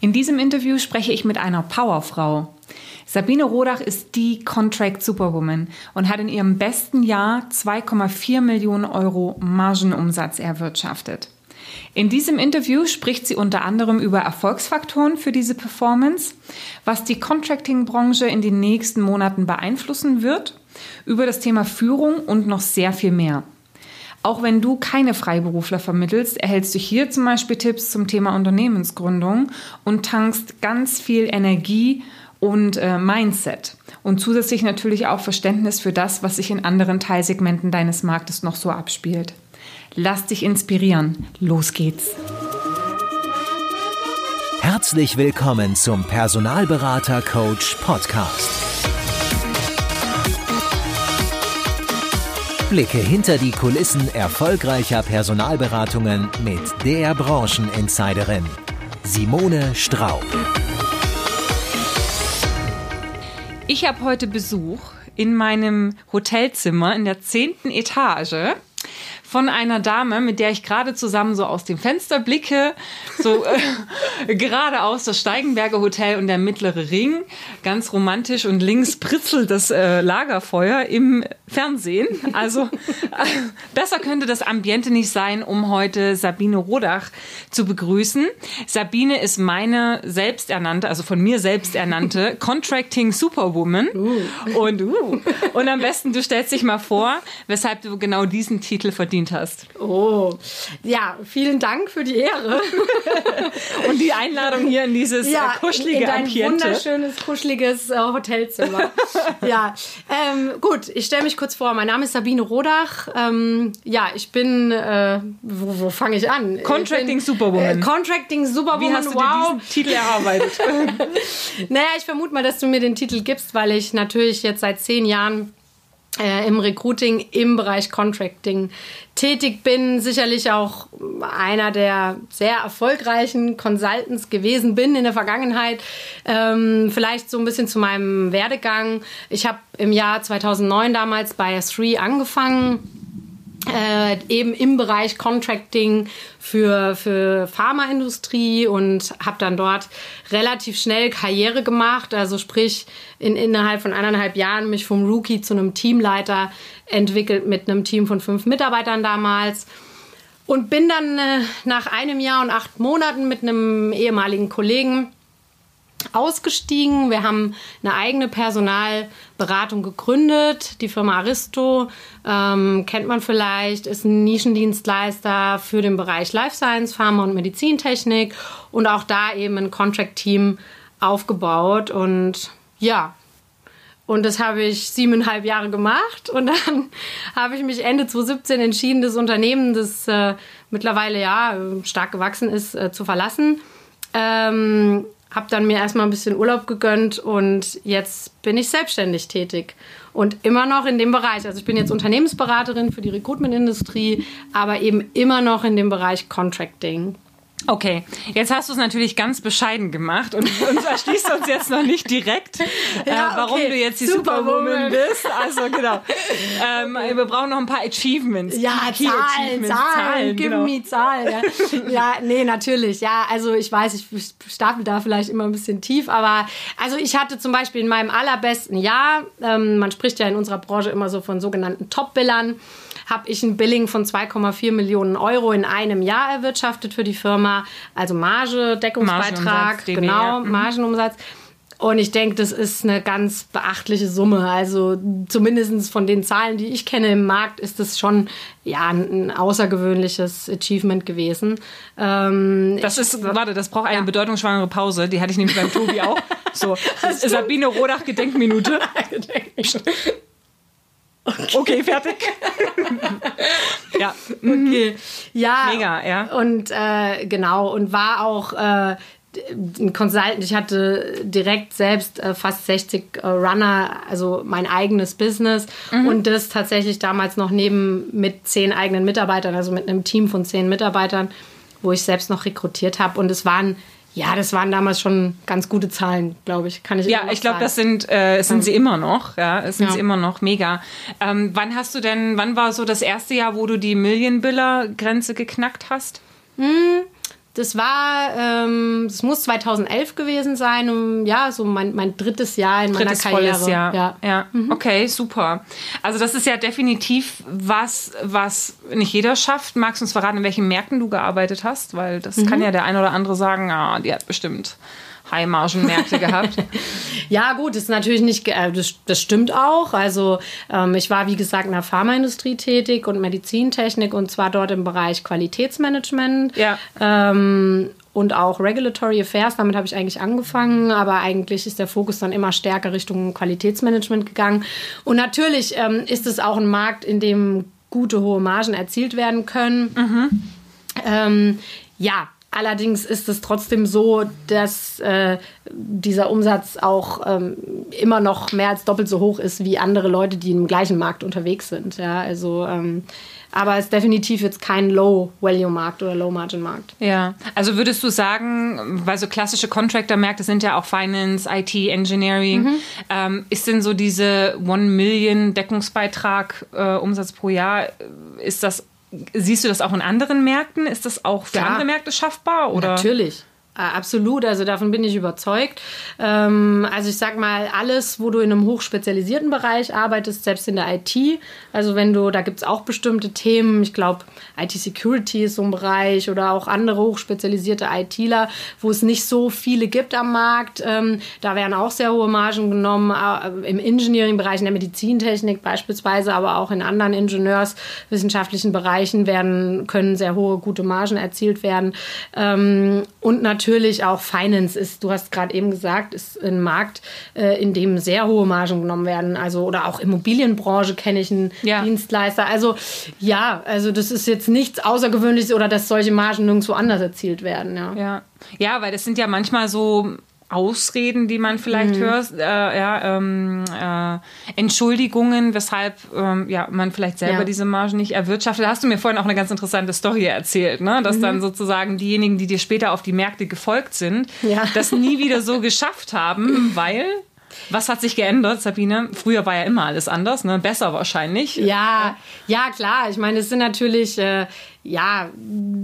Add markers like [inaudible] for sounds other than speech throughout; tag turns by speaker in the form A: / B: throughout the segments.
A: In diesem Interview spreche ich mit einer Powerfrau. Sabine Rodach ist die Contract Superwoman und hat in ihrem besten Jahr 2,4 Millionen Euro Margenumsatz erwirtschaftet. In diesem Interview spricht sie unter anderem über Erfolgsfaktoren für diese Performance, was die Contracting-Branche in den nächsten Monaten beeinflussen wird, über das Thema Führung und noch sehr viel mehr. Auch wenn du keine Freiberufler vermittelst, erhältst du hier zum Beispiel Tipps zum Thema Unternehmensgründung und tankst ganz viel Energie und äh, Mindset. Und zusätzlich natürlich auch Verständnis für das, was sich in anderen Teilsegmenten deines Marktes noch so abspielt. Lass dich inspirieren. Los geht's.
B: Herzlich willkommen zum Personalberater Coach Podcast. Blicke hinter die Kulissen erfolgreicher Personalberatungen mit der Brancheninsiderin Simone Straub.
A: Ich habe heute Besuch in meinem Hotelzimmer in der zehnten Etage von einer Dame, mit der ich gerade zusammen so aus dem Fenster blicke, so äh, [laughs] geradeaus das Steigenberger Hotel und der mittlere Ring, ganz romantisch und links pritzelt das äh, Lagerfeuer im Fernsehen. Also äh, besser könnte das Ambiente nicht sein, um heute Sabine Rodach zu begrüßen. Sabine ist meine selbsternannte, also von mir selbsternannte [laughs] Contracting Superwoman. Uh. Und, uh, und am besten, du stellst dich mal vor, weshalb du genau diesen Titel verdienst verdient hast.
C: Oh, ja, vielen Dank für die Ehre. [laughs]
A: Und die Einladung hier in dieses ja, äh, kuschelige in dein
C: Ambiente. wunderschönes, kuscheliges äh, Hotelzimmer. [laughs] ja, ähm, gut, ich stelle mich kurz vor. Mein Name ist Sabine Rodach. Ähm, ja, ich bin, äh, wo, wo fange ich an?
A: Contracting
C: bin,
A: Superwoman.
C: Äh, Contracting Superwoman,
A: Wie hast du wow. diesen Titel erarbeitet? [laughs]
C: naja, ich vermute mal, dass du mir den Titel gibst, weil ich natürlich jetzt seit zehn Jahren äh, im Recruiting im Bereich Contracting tätig bin, sicherlich auch einer der sehr erfolgreichen Consultants gewesen bin in der Vergangenheit. Ähm, vielleicht so ein bisschen zu meinem Werdegang. Ich habe im Jahr 2009 damals bei S3 angefangen äh, eben im Bereich Contracting für, für Pharmaindustrie und habe dann dort relativ schnell Karriere gemacht. Also sprich, in, innerhalb von eineinhalb Jahren mich vom Rookie zu einem Teamleiter entwickelt mit einem Team von fünf Mitarbeitern damals. Und bin dann äh, nach einem Jahr und acht Monaten mit einem ehemaligen Kollegen ausgestiegen. Wir haben eine eigene Personalberatung gegründet. Die Firma Aristo ähm, kennt man vielleicht, ist ein Nischendienstleister für den Bereich Life Science, Pharma und Medizintechnik und auch da eben ein Contract-Team aufgebaut. Und ja, und das habe ich siebeneinhalb Jahre gemacht. Und dann [laughs] habe ich mich Ende 2017 entschieden, das Unternehmen, das äh, mittlerweile ja stark gewachsen ist, äh, zu verlassen. Ähm, habe dann mir erstmal ein bisschen Urlaub gegönnt und jetzt bin ich selbstständig tätig und immer noch in dem Bereich. Also ich bin jetzt Unternehmensberaterin für die Recruitment-Industrie, aber eben immer noch in dem Bereich Contracting.
A: Okay, jetzt hast du es natürlich ganz bescheiden gemacht und uns erschließt uns jetzt noch nicht direkt, [laughs] äh, ja, warum okay. du jetzt die Superwoman, Superwoman bist. Also genau. [laughs] Ähm, okay. Wir brauchen noch ein paar Achievements.
C: Ja, Key Zahlen, Achievements. Zahlen, Zahlen, give genau. me Zahlen. Ja. [laughs] ja, nee, natürlich. Ja, also ich weiß, ich stapel da vielleicht immer ein bisschen tief, aber also ich hatte zum Beispiel in meinem allerbesten Jahr, ähm, man spricht ja in unserer Branche immer so von sogenannten Top-Billern, habe ich ein Billing von 2,4 Millionen Euro in einem Jahr erwirtschaftet für die Firma. Also Marge, Deckungsbeitrag, genau, mhm. Margenumsatz. Und ich denke, das ist eine ganz beachtliche Summe. Also zumindest von den Zahlen, die ich kenne im Markt, ist das schon ja, ein, außergewöhnliches Achievement gewesen.
A: Ähm, das ist, warte, das braucht eine ja. bedeutungsschwangere Pause. Die hatte ich nämlich beim Tobi auch. So, [laughs] Sabine Rodach [laughs] Gedenkminute. Gedenkminute. Okay, fertig. [laughs]
C: ja. Okay. Ja. Mega, ja. Und äh, genau, und war auch äh, ein Consultant. Ich hatte direkt selbst äh, fast 60 äh, Runner, also mein eigenes Business. Mhm. Und das tatsächlich damals noch neben mit zehn eigenen Mitarbeitern, also mit einem Team von zehn Mitarbeitern, wo ich selbst noch rekrutiert habe. Und es waren ja, das waren damals schon ganz gute Zahlen, glaube ich. Kann ich
A: Ja, ich glaube, das sind, äh, sind sie immer noch. Ja, es sind ja. sie immer noch. Mega. Ähm, wann hast du denn, wann war so das erste Jahr, wo du die Million-Biller-Grenze geknackt hast?
C: Hm, Das war, ähm, das muss 2011 gewesen sein, um, ja, so mein, mein drittes Jahr in drittes meiner Karriere. Volles
A: Jahr. Ja, ja. Mhm. okay, super. Also das ist ja definitiv was, was nicht jeder schafft. Magst du uns verraten, in welchen Märkten du gearbeitet hast? Weil das mhm. kann ja der ein oder andere sagen, ah, die hat bestimmt High-Margen-Märkte [laughs] gehabt.
C: Ja, gut, das ist natürlich nicht, äh, das, das stimmt auch. Also ähm, ich war, wie gesagt, in der Pharmaindustrie tätig und Medizintechnik und zwar dort im Bereich Qualitätsmanagement. Ja. Ähm, und auch Regulatory Affairs, damit habe ich eigentlich angefangen, aber eigentlich ist der Fokus dann immer stärker Richtung Qualitätsmanagement gegangen. Und natürlich ähm, ist es auch ein Markt, in dem gute hohe Margen erzielt werden können. Mhm. Ähm, ja, Allerdings ist es trotzdem so, dass äh, dieser Umsatz auch ähm, immer noch mehr als doppelt so hoch ist wie andere Leute, die im gleichen Markt unterwegs sind. Ja, also ähm, aber es ist definitiv jetzt kein Low-Value-Markt oder Low-Margin-Markt.
A: Ja, also würdest du sagen, weil so klassische Contractor-Märkte sind ja auch Finance, IT, Engineering, mhm. ähm, ist denn so diese One Million Deckungsbeitrag äh, Umsatz pro Jahr, ist das Siehst du das auch in anderen Märkten? Ist das auch für ja, andere Märkte schaffbar? Oder?
C: Natürlich. Äh, absolut, also davon bin ich überzeugt. Ähm, also ich sag mal, alles, wo du in einem hochspezialisierten Bereich arbeitest, selbst in der IT, also wenn du, da gibt es auch bestimmte Themen, ich glaube, IT-Security ist so ein Bereich oder auch andere hochspezialisierte ITler, wo es nicht so viele gibt am Markt. Ähm, da werden auch sehr hohe Margen genommen, äh, im Engineering-Bereich, in der Medizintechnik beispielsweise, aber auch in anderen ingenieurswissenschaftlichen Bereichen werden, können sehr hohe, gute Margen erzielt werden. Ähm, und natürlich natürlich auch Finance ist, du hast gerade eben gesagt, ist ein Markt, äh, in dem sehr hohe Margen genommen werden. Also, oder auch Immobilienbranche kenne ich einen ja. Dienstleister. Also, ja, also das ist jetzt nichts Außergewöhnliches oder dass solche Margen nirgendwo anders erzielt werden. Ja.
A: ja. Ja, weil das sind ja manchmal so Ausreden, die man vielleicht mhm. hört, äh, ja, ähm, äh, Entschuldigungen, weshalb ähm, ja, man vielleicht selber ja. diese Margen nicht erwirtschaftet. Da hast du mir vorhin auch eine ganz interessante Story erzählt, ne? dass mhm. dann sozusagen diejenigen, die dir später auf die Märkte gefolgt sind, ja. das nie wieder so geschafft haben, [laughs] weil was hat sich geändert, Sabine? Früher war ja immer alles anders, ne? Besser wahrscheinlich.
C: Ja, ja klar. Ich meine, es sind natürlich äh, ja,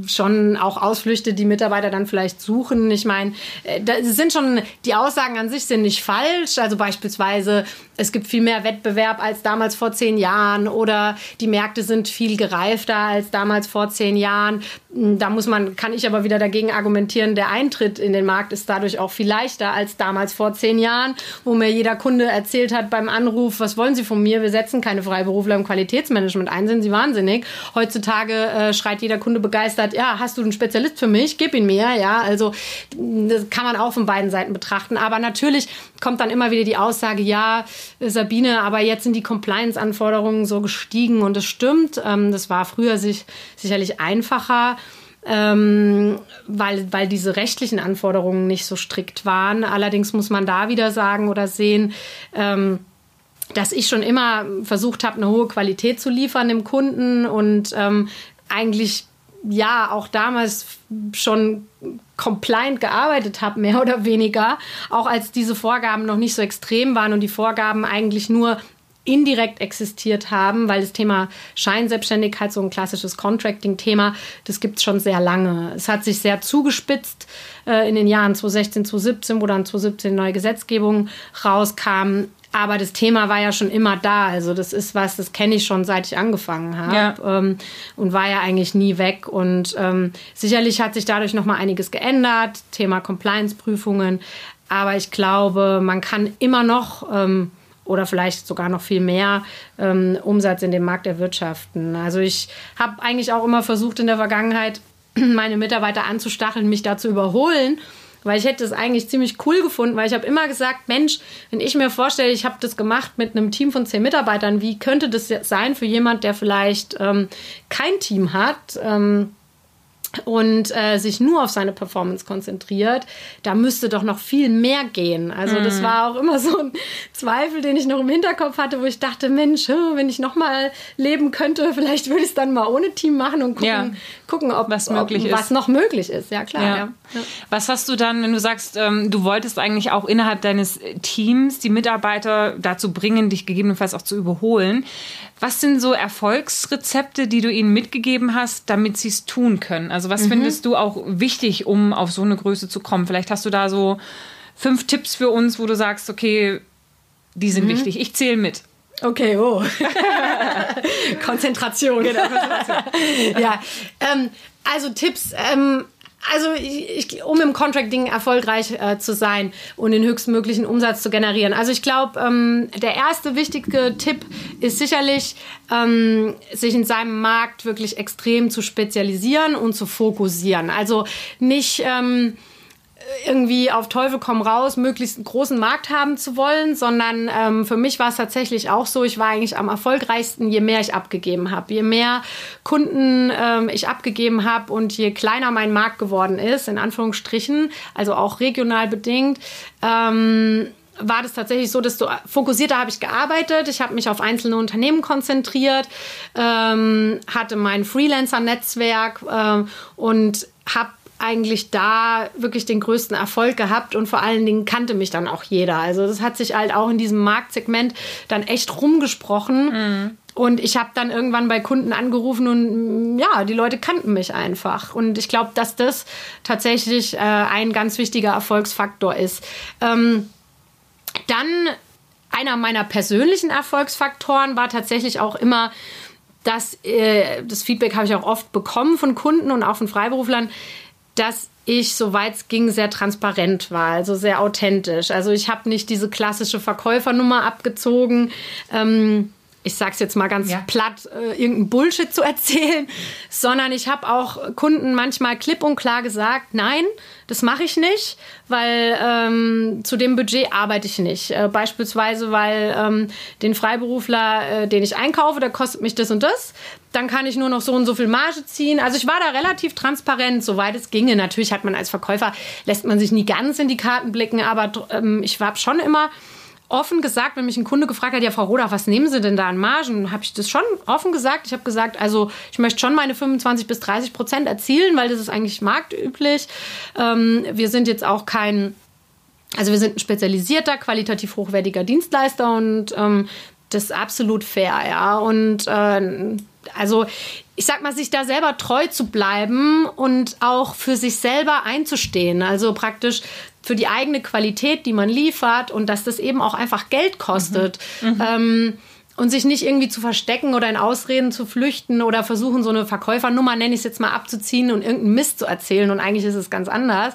C: schon auch Ausflüchte, die Mitarbeiter dann vielleicht suchen. Ich meine, äh, da sind schon, die Aussagen an sich sind nicht falsch. Also beispielsweise, es gibt viel mehr Wettbewerb als damals vor zehn Jahren oder die Märkte sind viel gereifter als damals vor zehn Jahren. Hm, da muss man, kann ich aber wieder dagegen argumentieren, der Eintritt in den Markt ist dadurch auch viel leichter als damals vor zehn Jahren, wo mir jeder Kunde erzählt hat beim Anruf, was wollen Sie von mir? Wir setzen keine Freiberufler im Qualitätsmanagement ein, sind Sie wahnsinnig. Heutzutage äh, schreit jeder Kunde begeistert, ja, hast du einen Spezialist für mich? Gib ihn mir, ja. Also das kann man auch von beiden Seiten betrachten. Aber natürlich kommt dann immer wieder die Aussage, ja, Sabine, aber jetzt sind die Compliance-Anforderungen so gestiegen und es stimmt. Ähm, das war früher sich, sicherlich einfacher. Ähm, weil, weil diese rechtlichen Anforderungen nicht so strikt waren. Allerdings muss man da wieder sagen oder sehen, ähm, dass ich schon immer versucht habe, eine hohe Qualität zu liefern dem Kunden und ähm, eigentlich ja auch damals schon compliant gearbeitet habe, mehr oder weniger, auch als diese Vorgaben noch nicht so extrem waren und die Vorgaben eigentlich nur indirekt existiert haben, weil das Thema Scheinselbstständigkeit, so ein klassisches Contracting-Thema, das gibt es schon sehr lange. Es hat sich sehr zugespitzt äh, in den Jahren 2016, 2017, wo dann 2017 neue Gesetzgebung rauskam. Aber das Thema war ja schon immer da. Also das ist was, das kenne ich schon seit ich angefangen habe ja. ähm, und war ja eigentlich nie weg. Und ähm, sicherlich hat sich dadurch noch mal einiges geändert. Thema Compliance-Prüfungen. Aber ich glaube, man kann immer noch ähm, oder vielleicht sogar noch viel mehr ähm, Umsatz in dem Markt erwirtschaften. Also ich habe eigentlich auch immer versucht in der Vergangenheit [clears throat] meine Mitarbeiter anzustacheln, mich da zu überholen weil ich hätte es eigentlich ziemlich cool gefunden, weil ich habe immer gesagt, Mensch, wenn ich mir vorstelle, ich habe das gemacht mit einem Team von zehn Mitarbeitern, wie könnte das sein für jemand, der vielleicht ähm, kein Team hat? Ähm, und äh, sich nur auf seine Performance konzentriert, da müsste doch noch viel mehr gehen. Also das mhm. war auch immer so ein Zweifel, den ich noch im Hinterkopf hatte, wo ich dachte, Mensch, wenn ich noch mal leben könnte, vielleicht würde ich es dann mal ohne Team machen und gucken, ja. gucken ob, was, möglich ob, ist. was noch möglich ist. Ja, klar. Ja. Ja.
A: Was hast du dann, wenn du sagst, ähm, du wolltest eigentlich auch innerhalb deines Teams die Mitarbeiter dazu bringen, dich gegebenenfalls auch zu überholen? Was sind so Erfolgsrezepte, die du ihnen mitgegeben hast, damit sie es tun können? Also was mhm. findest du auch wichtig, um auf so eine Größe zu kommen? Vielleicht hast du da so fünf Tipps für uns, wo du sagst, okay, die sind mhm. wichtig. Ich zähle mit.
C: Okay, oh. [laughs] Konzentration. Genau, Konzentration. [laughs] ja, ähm, also Tipps. Ähm, also ich, um im Contracting erfolgreich äh, zu sein und den höchstmöglichen Umsatz zu generieren. Also ich glaube, ähm, der erste wichtige Tipp ist sicherlich, ähm, sich in seinem Markt wirklich extrem zu spezialisieren und zu fokussieren. Also nicht ähm, irgendwie auf Teufel komm raus, möglichst einen großen Markt haben zu wollen, sondern ähm, für mich war es tatsächlich auch so, ich war eigentlich am erfolgreichsten, je mehr ich abgegeben habe. Je mehr Kunden ähm, ich abgegeben habe und je kleiner mein Markt geworden ist, in Anführungsstrichen, also auch regional bedingt, ähm, war das tatsächlich so, dass du fokussierter habe ich gearbeitet. Ich habe mich auf einzelne Unternehmen konzentriert, ähm, hatte mein Freelancer-Netzwerk äh, und habe eigentlich da wirklich den größten Erfolg gehabt und vor allen Dingen kannte mich dann auch jeder. Also das hat sich halt auch in diesem Marktsegment dann echt rumgesprochen. Mhm. Und ich habe dann irgendwann bei Kunden angerufen und ja, die Leute kannten mich einfach. Und ich glaube, dass das tatsächlich äh, ein ganz wichtiger Erfolgsfaktor ist. Ähm, dann einer meiner persönlichen Erfolgsfaktoren war tatsächlich auch immer, dass äh, das Feedback habe ich auch oft bekommen von Kunden und auch von Freiberuflern, dass ich, soweit es ging, sehr transparent war, also sehr authentisch. Also ich habe nicht diese klassische Verkäufernummer abgezogen. Ähm, ich sag's jetzt mal ganz ja. platt, äh, irgendein Bullshit zu erzählen, [laughs] sondern ich habe auch Kunden manchmal klipp und klar gesagt, nein, das mache ich nicht, weil ähm, zu dem Budget arbeite ich nicht. Äh, beispielsweise, weil ähm, den Freiberufler, äh, den ich einkaufe, der kostet mich das und das. Dann kann ich nur noch so und so viel Marge ziehen. Also ich war da relativ transparent, soweit es ginge. Natürlich hat man als Verkäufer, lässt man sich nie ganz in die Karten blicken, aber ähm, ich war schon immer offen gesagt, wenn mich ein Kunde gefragt hat, ja, Frau Roda, was nehmen Sie denn da an Margen? Habe ich das schon offen gesagt. Ich habe gesagt, also ich möchte schon meine 25 bis 30 Prozent erzielen, weil das ist eigentlich marktüblich. Ähm, wir sind jetzt auch kein, also wir sind ein spezialisierter, qualitativ hochwertiger Dienstleister und ähm, das ist absolut fair, ja. Und äh, also ich sag mal, sich da selber treu zu bleiben und auch für sich selber einzustehen. Also praktisch für die eigene Qualität, die man liefert und dass das eben auch einfach Geld kostet. Mhm. Mhm. Ähm, und sich nicht irgendwie zu verstecken oder in Ausreden zu flüchten oder versuchen, so eine Verkäufernummer, nenne ich es jetzt mal, abzuziehen und irgendeinen Mist zu erzählen. Und eigentlich ist es ganz anders.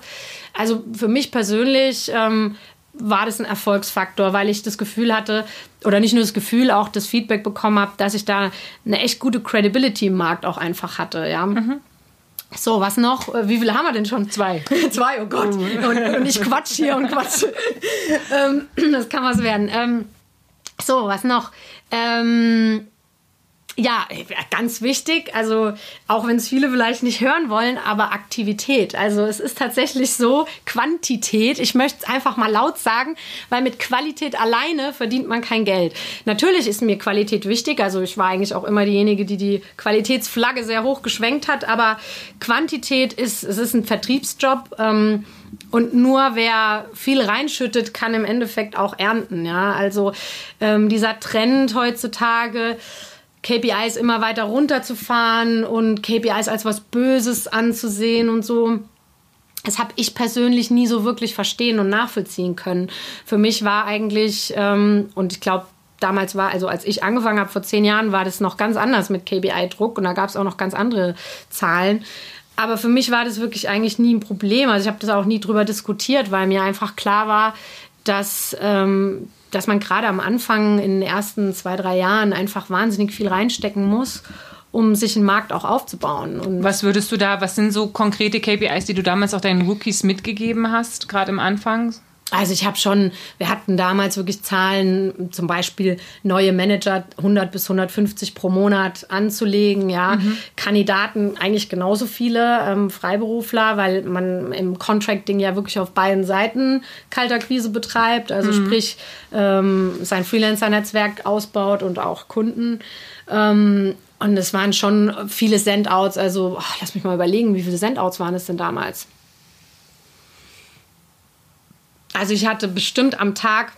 C: Also für mich persönlich ähm, war das ein Erfolgsfaktor, weil ich das Gefühl hatte, oder nicht nur das Gefühl, auch das Feedback bekommen habe, dass ich da eine echt gute Credibility im Markt auch einfach hatte. Ja. Mhm. So, was noch? Wie viele haben wir denn schon?
A: Zwei. [laughs]
C: Zwei, oh Gott. Oh. Und, und ich quatsch hier und quatsch. [laughs] ähm, [clears throat] das kann was werden. Ähm, so, was noch? Ähm, ja, ganz wichtig. Also auch wenn es viele vielleicht nicht hören wollen, aber Aktivität. Also es ist tatsächlich so Quantität. Ich möchte es einfach mal laut sagen, weil mit Qualität alleine verdient man kein Geld. Natürlich ist mir Qualität wichtig. Also ich war eigentlich auch immer diejenige, die die Qualitätsflagge sehr hoch geschwenkt hat. Aber Quantität ist, es ist ein Vertriebsjob. Ähm, und nur wer viel reinschüttet, kann im Endeffekt auch ernten. Ja, also ähm, dieser Trend heutzutage KPIs immer weiter runterzufahren und KPIs als was Böses anzusehen und so. Das habe ich persönlich nie so wirklich verstehen und nachvollziehen können. Für mich war eigentlich, ähm, und ich glaube, damals war, also als ich angefangen habe vor zehn Jahren, war das noch ganz anders mit KPI-Druck und da gab es auch noch ganz andere Zahlen. Aber für mich war das wirklich eigentlich nie ein Problem. Also ich habe das auch nie drüber diskutiert, weil mir einfach klar war, dass ähm, dass man gerade am Anfang in den ersten zwei, drei Jahren einfach wahnsinnig viel reinstecken muss, um sich einen Markt auch aufzubauen.
A: Und was würdest du da, was sind so konkrete KPIs, die du damals auch deinen Rookies mitgegeben hast, gerade im Anfang?
C: Also ich habe schon, wir hatten damals wirklich Zahlen, zum Beispiel neue Manager 100 bis 150 pro Monat anzulegen, ja, mhm. Kandidaten eigentlich genauso viele, ähm, Freiberufler, weil man im Contracting ja wirklich auf beiden Seiten Kalterquise betreibt, also mhm. sprich ähm, sein Freelancer-Netzwerk ausbaut und auch Kunden. Ähm, und es waren schon viele Sendouts, also oh, lass mich mal überlegen, wie viele Sendouts waren es denn damals? Also ich hatte bestimmt am Tag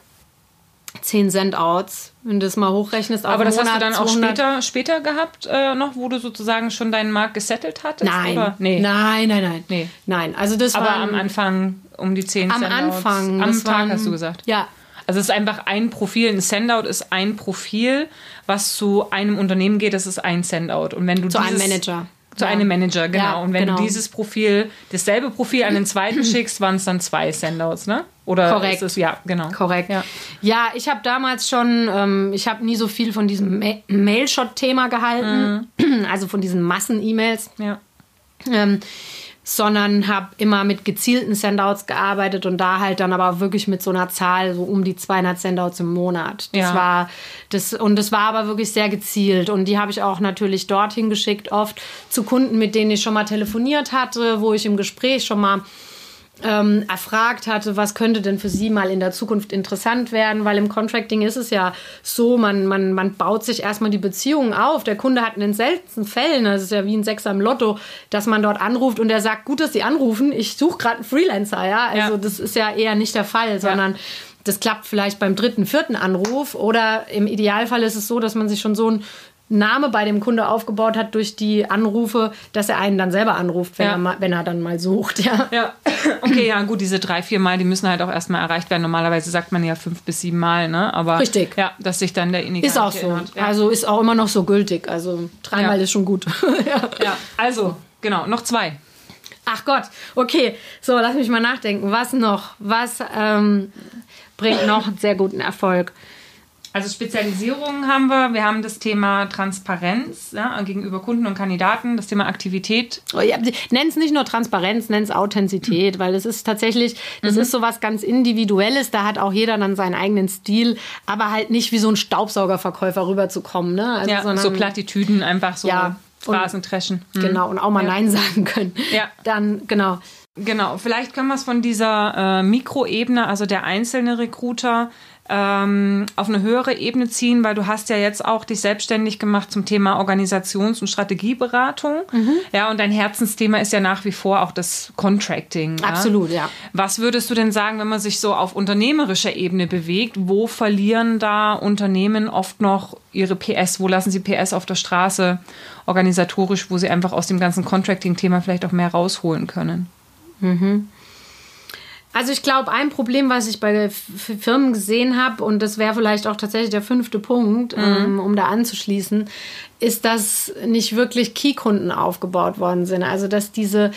C: 10 Sendouts, wenn du das mal hochrechnest.
A: Aber das Monat, hast du dann auch später, später gehabt äh, noch, wo du sozusagen schon deinen Markt gesettelt hattest?
C: Nein? Nee. nein, nein, nein. Nee. Nein, also das
A: Aber
C: war
A: am Anfang um die 10
C: Am
A: Sendouts.
C: Anfang.
A: Am Tag
C: waren,
A: hast du gesagt.
C: Ja,
A: Also es ist einfach ein Profil. Ein Sendout ist ein Profil, was zu einem Unternehmen geht. Das ist ein Sendout. Und wenn du
C: zu einem
A: dieses,
C: Manager.
A: Zu
C: Ja.
A: einem Manager, genau.
C: Ja,
A: und wenn
C: genau.
A: du dieses Profil, dasselbe Profil an den zweiten [clears throat] schickst, waren es dann zwei Sendouts, ne? Oder
C: Korrekt.
A: Ist es, ja, genau.
C: Korrekt.
A: Ja.
C: Ja, ich habe damals schon, ähm, ich habe nie so viel von diesem Ma Mailshot-Thema gehalten,
A: Mhm.
C: also von diesen Massen-E-Mails,
A: ja.
C: ähm, sondern habe immer mit gezielten Sendouts gearbeitet und da halt dann aber wirklich mit so einer Zahl, so um die 200 Sendouts im Monat. Das
A: Ja.
C: war das und das war aber wirklich sehr gezielt und die habe ich auch natürlich dorthin geschickt, oft zu Kunden, mit denen ich schon mal telefoniert hatte, wo ich im Gespräch schon mal ähm, erfragt hatte, was könnte denn für sie mal in der Zukunft interessant werden, weil im Contracting ist es ja so, man, man, man baut sich erstmal die Beziehungen auf. Der Kunde hat in den seltensten Fällen, das ist ja wie ein Sechser im Lotto, dass man dort anruft und der sagt, gut, dass Sie anrufen, ich suche gerade einen Freelancer, ja. Also
A: Ja.
C: das ist ja eher nicht der Fall, sondern das klappt vielleicht beim dritten, vierten Anruf oder im Idealfall ist es so, dass man sich schon so ein Name bei dem Kunde aufgebaut hat durch die Anrufe, dass er einen dann selber anruft, wenn,
A: Ja.
C: er, mal, wenn er dann mal sucht. Ja.
A: Ja, okay, ja, gut, diese drei, vier Mal, die müssen halt auch erstmal erreicht werden. Normalerweise sagt man ja fünf bis sieben Mal, ne? Aber
C: Richtig.
A: Ja, dass sich dann derjenige
C: Ist auch so.
A: Ja.
C: Also ist auch immer noch so gültig. Also dreimal
A: Ja.
C: ist schon gut. [laughs] ja.
A: ja, also, genau, noch zwei.
C: Ach Gott, okay. So, lass mich mal nachdenken. Was noch? Was ähm, bringt noch einen sehr guten Erfolg?
A: Also Spezialisierungen haben wir. Wir haben das Thema Transparenz ja, gegenüber Kunden und Kandidaten, das Thema Aktivität.
C: Oh, ja, nenn es nicht nur Transparenz, nenn es Authentizität, weil es ist tatsächlich, das ist so was ganz Individuelles, da hat auch jeder dann seinen eigenen Stil, aber halt nicht wie so ein Staubsaugerverkäufer rüberzukommen. Ne? Also,
A: Ja,
C: sondern-
A: so Plattitüden, einfach so
C: Ja, und-
A: Phrasen dreschen. Hm.
C: Genau, und auch mal
A: Ja.
C: Nein sagen können.
A: Ja.
C: Dann, genau.
A: Genau, vielleicht können wir es von dieser äh, Mikroebene, also der einzelne Recruiter, ähm, auf eine höhere Ebene ziehen, weil du hast ja jetzt auch dich selbstständig gemacht zum Thema Organisations- und Strategieberatung.
C: Mhm.
A: Ja, und dein Herzensthema ist ja nach wie vor auch das Contracting. Ja?
C: Absolut, ja.
A: Was würdest du denn sagen, wenn man sich so auf unternehmerischer Ebene bewegt? Wo verlieren da Unternehmen oft noch ihre PS? Wo lassen sie PS auf der Straße organisatorisch, wo sie einfach aus dem ganzen Contracting-Thema vielleicht auch mehr rausholen können?
C: Also ich glaube, ein Problem, was ich bei Firmen gesehen habe, und das wäre vielleicht auch tatsächlich der fünfte Punkt, ähm, um da anzuschließen, ist, dass nicht wirklich Key-Kunden aufgebaut worden sind. Also dass diese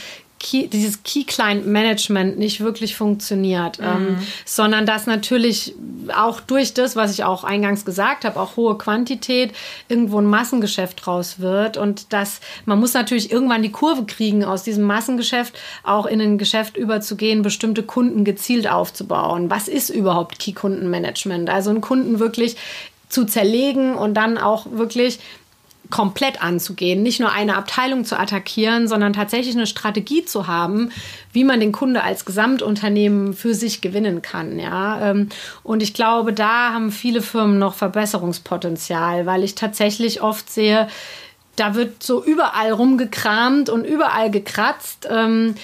C: Key, dieses Key-Client-Management nicht wirklich funktioniert, ähm, sondern dass natürlich auch durch das, was ich auch eingangs gesagt habe, auch hohe Quantität irgendwo ein Massengeschäft draus wird und dass man muss natürlich irgendwann die Kurve kriegen, aus diesem Massengeschäft auch in ein Geschäft überzugehen, bestimmte Kunden gezielt aufzubauen. Was ist überhaupt Key-Kundenmanagement? Also einen Kunden wirklich zu zerlegen und dann auch wirklich komplett anzugehen, nicht nur eine Abteilung zu attackieren, sondern tatsächlich eine Strategie zu haben, wie man den Kunde als Gesamtunternehmen für sich gewinnen kann. Ja? Ähm, Und ich glaube, da haben viele Firmen noch Verbesserungspotenzial, weil ich tatsächlich oft sehe, da wird so überall rumgekramt und überall gekratzt. Ähm,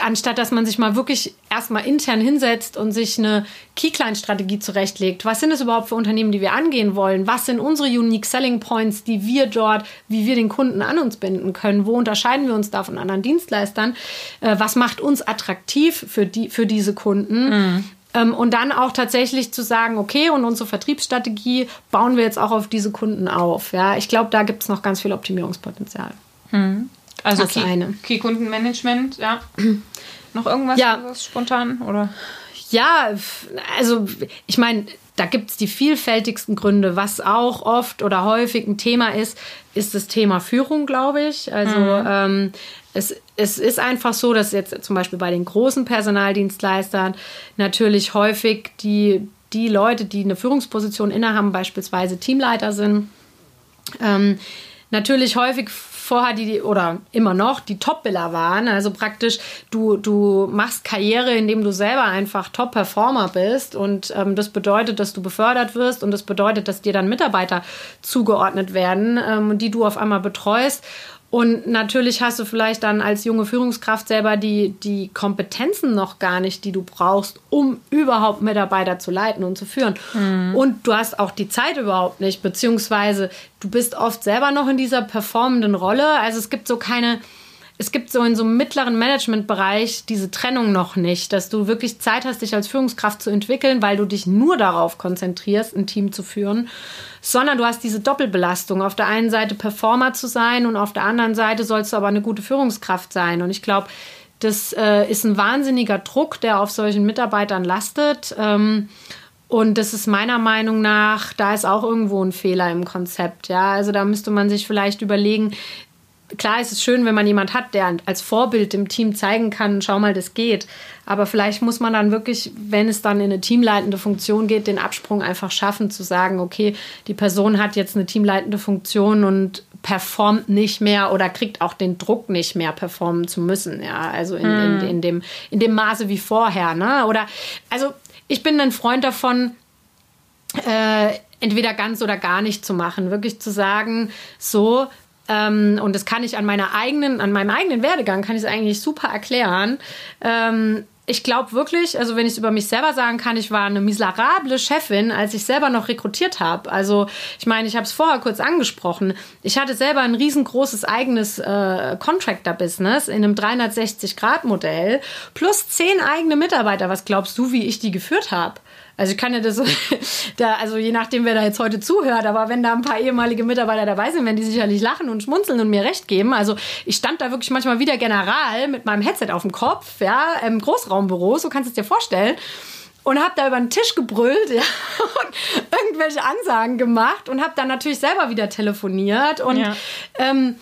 C: anstatt dass man sich mal wirklich erstmal intern hinsetzt und sich eine Key-Client-Strategie zurechtlegt. Was sind es überhaupt für Unternehmen, die wir angehen wollen? Was sind unsere Unique Selling Points, die wir dort, wie wir den Kunden an uns binden können? Wo unterscheiden wir uns da von anderen Dienstleistern? Äh, was macht uns attraktiv für, die, für diese Kunden? Ähm, und dann auch tatsächlich zu sagen, okay, und unsere Vertriebsstrategie bauen wir jetzt auch auf diese Kunden auf. Ja, ich glaube, da gibt es noch ganz viel Optimierungspotenzial.
A: Also
C: Das
A: Key,
C: eine.
A: Key-Kundenmanagement, ja. [clears throat] Noch irgendwas
C: Ja.
A: spontan? Oder?
C: Ja, also ich meine, da gibt es die vielfältigsten Gründe. Was auch oft oder häufig ein Thema ist, ist das Thema Führung, glaube ich. Also ähm, es, es ist einfach so, dass jetzt zum Beispiel bei den großen Personaldienstleistern natürlich häufig die, die Leute, die eine Führungsposition innehaben, beispielsweise Teamleiter sind, ähm, natürlich häufig vorher die oder immer noch die Top-Biller waren. Also praktisch, du, du machst Karriere, indem du selber einfach Top-Performer bist. Und ähm, das bedeutet, dass du befördert wirst und das bedeutet, dass dir dann Mitarbeiter zugeordnet werden, ähm, die du auf einmal betreust. Und natürlich hast du vielleicht dann als junge Führungskraft selber die, die Kompetenzen noch gar nicht, die du brauchst, um überhaupt Mitarbeiter zu leiten und zu führen. Mhm. Und du hast auch die Zeit überhaupt nicht, beziehungsweise du bist oft selber noch in dieser performenden Rolle. Also es gibt so keine, es gibt so in so einem mittleren Managementbereich diese Trennung noch nicht, dass du wirklich Zeit hast, dich als Führungskraft zu entwickeln, weil du dich nur darauf konzentrierst, ein Team zu führen sondern du hast diese Doppelbelastung. Auf der einen Seite Performer zu sein und auf der anderen Seite sollst du aber eine gute Führungskraft sein. Und ich glaube, das äh, ist ein wahnsinniger Druck, der auf solchen Mitarbeitern lastet. Ähm, und das ist meiner Meinung nach, da ist auch irgendwo ein Fehler im Konzept. Ja, also da müsste man sich vielleicht überlegen, klar ist es schön, wenn man jemand hat, der als Vorbild dem Team zeigen kann, schau mal, das geht. Aber vielleicht muss man dann wirklich, wenn es dann in eine teamleitende Funktion geht, den Absprung einfach schaffen, zu sagen, okay, die Person hat jetzt eine teamleitende Funktion und performt nicht mehr oder kriegt auch den Druck nicht mehr performen zu müssen. Ja, also in, hm. in, in, dem, in dem Maße wie vorher. Ne? Oder, also ich bin ein Freund davon, äh, entweder ganz oder gar nicht zu machen. Wirklich zu sagen, so, ähm, und das kann ich an meiner eigenen, an meinem eigenen Werdegang kann ich es eigentlich super erklären. Ähm, ich glaube wirklich, also wenn ich es über mich selber sagen kann, ich war eine miserable Chefin, als ich selber noch rekrutiert habe. Also ich meine, ich habe es vorher kurz angesprochen. Ich hatte selber ein riesengroßes eigenes äh, Contractor-Business in einem 360-Grad-Modell plus zehn eigene Mitarbeiter. Was glaubst du, wie ich die geführt habe? Also ich kann ja das, [laughs] da, also je nachdem, wer da jetzt heute zuhört, aber wenn da ein paar ehemalige Mitarbeiter dabei sind, werden die sicherlich lachen und schmunzeln und mir recht geben. Also ich stand da wirklich manchmal wieder General mit meinem Headset auf dem Kopf, ja, im Großraumbüro, so kannst du es dir vorstellen und habe da über den Tisch gebrüllt [laughs] ja, und irgendwelche Ansagen gemacht und habe dann natürlich selber wieder telefoniert und ja. ähm,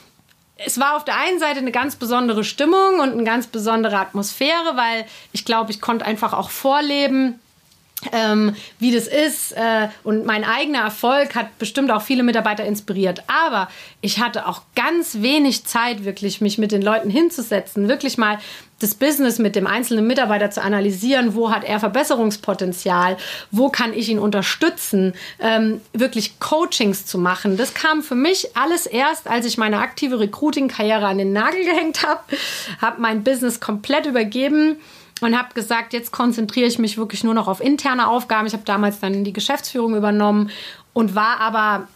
C: es war auf der einen Seite eine ganz besondere Stimmung und eine ganz besondere Atmosphäre, weil ich glaube, ich konnte einfach auch vorleben, ähm, wie das ist. Äh, und mein eigener Erfolg hat bestimmt auch viele Mitarbeiter inspiriert. Aber ich hatte auch ganz wenig Zeit, wirklich mich mit den Leuten hinzusetzen, wirklich mal das Business mit dem einzelnen Mitarbeiter zu analysieren, wo hat er Verbesserungspotenzial, wo kann ich ihn unterstützen, ähm, wirklich Coachings zu machen. Das kam für mich alles erst, als ich meine aktive Recruiting-Karriere an den Nagel gehängt habe, habe mein Business komplett übergeben und habe gesagt, jetzt konzentriere ich mich wirklich nur noch auf interne Aufgaben. Ich habe damals dann die Geschäftsführung übernommen und war aber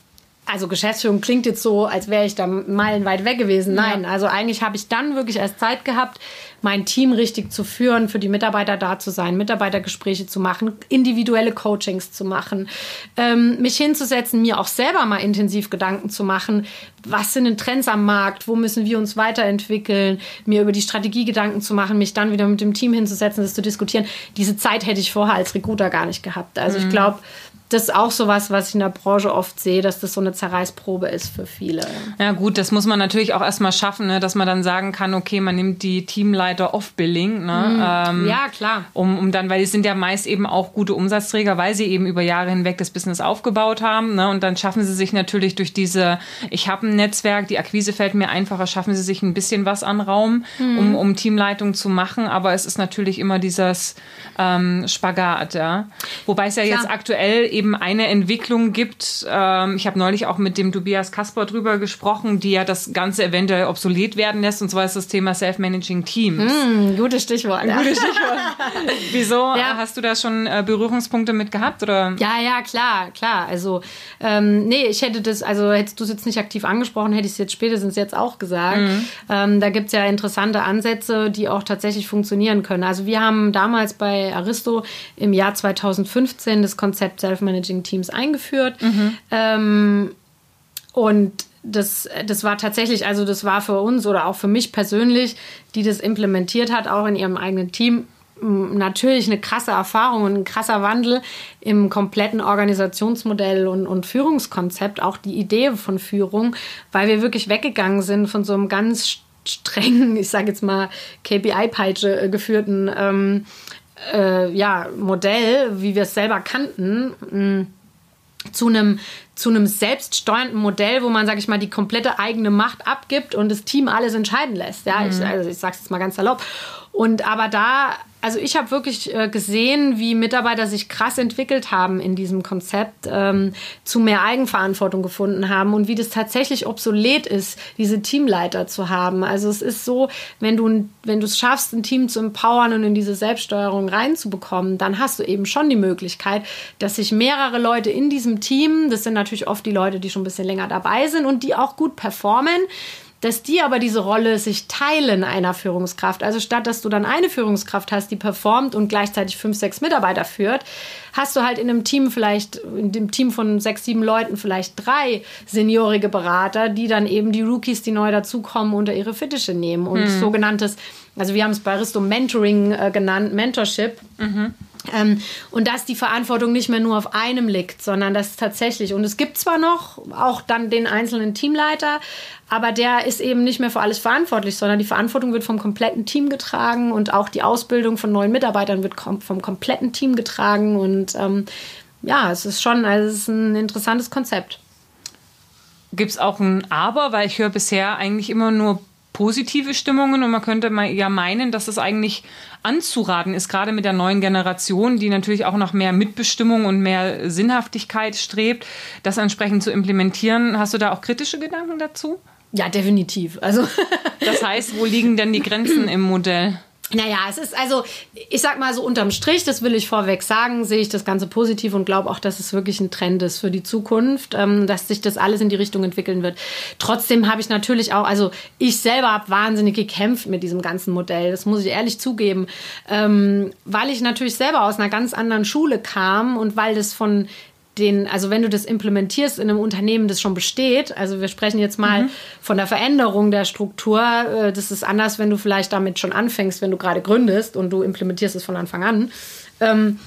C: also Geschäftsführung klingt jetzt so, als wäre ich da meilenweit weg gewesen. Nein, ja. also eigentlich habe ich dann wirklich erst Zeit gehabt, mein Team richtig zu führen, für die Mitarbeiter da zu sein, Mitarbeitergespräche zu machen, individuelle Coachings zu machen, ähm, mich hinzusetzen, mir auch selber mal intensiv Gedanken zu machen, was sind denn Trends am Markt, wo müssen wir uns weiterentwickeln, mir über die Strategie Gedanken zu machen, mich dann wieder mit dem Team hinzusetzen, das zu diskutieren. Diese Zeit hätte ich vorher als Recruiter gar nicht gehabt. Also mhm. ich glaube, das ist auch so was, was ich in der Branche oft sehe, dass das so eine Zerreißprobe ist für viele.
A: Ja gut, das muss man natürlich auch erstmal schaffen, ne, dass man dann sagen kann, okay, man nimmt die Teamleiter off-Billing. Ne,
C: mhm. ähm, ja, klar.
A: Um, um dann, weil die sind ja meist eben auch gute Umsatzträger, weil sie eben über Jahre hinweg das Business aufgebaut haben. Ne, und dann schaffen sie sich natürlich durch diese, ich habe ein Netzwerk, die Akquise fällt mir einfacher, schaffen sie sich ein bisschen was an Raum, mhm. um, um Teamleitung zu machen. Aber es ist natürlich immer dieses ähm, Spagat, ja. Wobei es ja klar. jetzt aktuell eben eine Entwicklung gibt. Ähm, ich habe neulich auch mit dem Tobias Kasper drüber gesprochen, die ja das Ganze eventuell obsolet werden lässt. Und zwar ist das Thema Self-Managing Teams.
C: Mm, gutes Stichwort. Ja. Gutes Stichwort. [laughs]
A: Wieso? Ja. Hast du da schon äh, Berührungspunkte mit gehabt? Oder?
C: Ja, ja, klar, klar. Also, ähm, nee, ich hätte das, also hättest du es jetzt nicht aktiv angesprochen, hätte ich es jetzt spätestens jetzt auch gesagt. Mhm. Ähm, da gibt es ja interessante Ansätze, die auch tatsächlich funktionieren können. Also wir haben damals bei Aristo im Jahr 2015 das Konzept Self-Managing Managing Teams eingeführt. Mhm. Ähm, und das, das war tatsächlich, also das war für uns oder auch für mich persönlich, die das implementiert hat, auch in ihrem eigenen Team, natürlich eine krasse Erfahrung und ein krasser Wandel im kompletten Organisationsmodell und, und Führungskonzept, auch die Idee von Führung, weil wir wirklich weggegangen sind von so einem ganz strengen, ich sage jetzt mal KPI-Peitsche äh, geführten ähm, äh, ja, Modell, wie wir es selber kannten, mh, zu einem zu einem selbststeuernden Modell, wo man, sage ich mal, die komplette eigene Macht abgibt und das Team alles entscheiden lässt. Ja, mhm. ich, also ich sage es jetzt mal ganz salopp. Und aber da also ich habe wirklich äh, gesehen, wie Mitarbeiter sich krass entwickelt haben in diesem Konzept, ähm, zu mehr Eigenverantwortung gefunden haben und wie das tatsächlich obsolet ist, diese Teamleiter zu haben. Also es ist so, wenn du wenn du es schaffst, ein Team zu empowern und in diese Selbststeuerung reinzubekommen, dann hast du eben schon die Möglichkeit, dass sich mehrere Leute in diesem Team, das sind natürlich oft die Leute, die schon ein bisschen länger dabei sind und die auch gut performen, dass die aber diese Rolle sich teilen einer Führungskraft. Also statt dass du dann eine Führungskraft hast, die performt und gleichzeitig fünf, sechs Mitarbeiter führt, hast du halt in einem Team vielleicht, in dem Team von sechs, sieben Leuten vielleicht drei seniorige Berater, die dann eben die Rookies, die neu dazukommen, unter ihre Fittiche nehmen und mhm. sogenanntes, also wir haben es bei Risto Mentoring äh, genannt, Mentorship. Mhm. Ähm, und dass die Verantwortung nicht mehr nur auf einem liegt, sondern dass tatsächlich, und es gibt zwar noch auch dann den einzelnen Teamleiter, aber der ist eben nicht mehr für alles verantwortlich, sondern die Verantwortung wird vom kompletten Team getragen und auch die Ausbildung von neuen Mitarbeitern wird kom vom kompletten Team getragen. Und ähm, ja, es ist schon, also es ist ein interessantes Konzept.
A: Gibt es auch ein Aber, weil ich höre bisher eigentlich immer nur positive Stimmungen und man könnte mal ja meinen, dass es eigentlich anzuraten ist, gerade mit der neuen Generation, die natürlich auch nach mehr Mitbestimmung und mehr Sinnhaftigkeit strebt, das entsprechend zu implementieren. Hast du da auch kritische Gedanken dazu?
C: Ja, definitiv. Also
A: das heißt, wo liegen denn die Grenzen im Modell?
C: Naja, es ist also, ich sag mal so unterm Strich, das will ich vorweg sagen, sehe ich das Ganze positiv und glaube auch, dass es wirklich ein Trend ist für die Zukunft, ähm, dass sich das alles in die Richtung entwickeln wird. Trotzdem habe ich natürlich auch, also ich selber habe wahnsinnig gekämpft mit diesem ganzen Modell, das muss ich ehrlich zugeben, ähm, weil ich natürlich selber aus einer ganz anderen Schule kam und weil das von den, also wenn du das implementierst in einem Unternehmen, das schon besteht, also wir sprechen jetzt mal mhm. von der Veränderung der Struktur, äh, das ist anders, wenn du vielleicht damit schon anfängst, wenn du gerade gründest und du implementierst es von Anfang an. Ähm,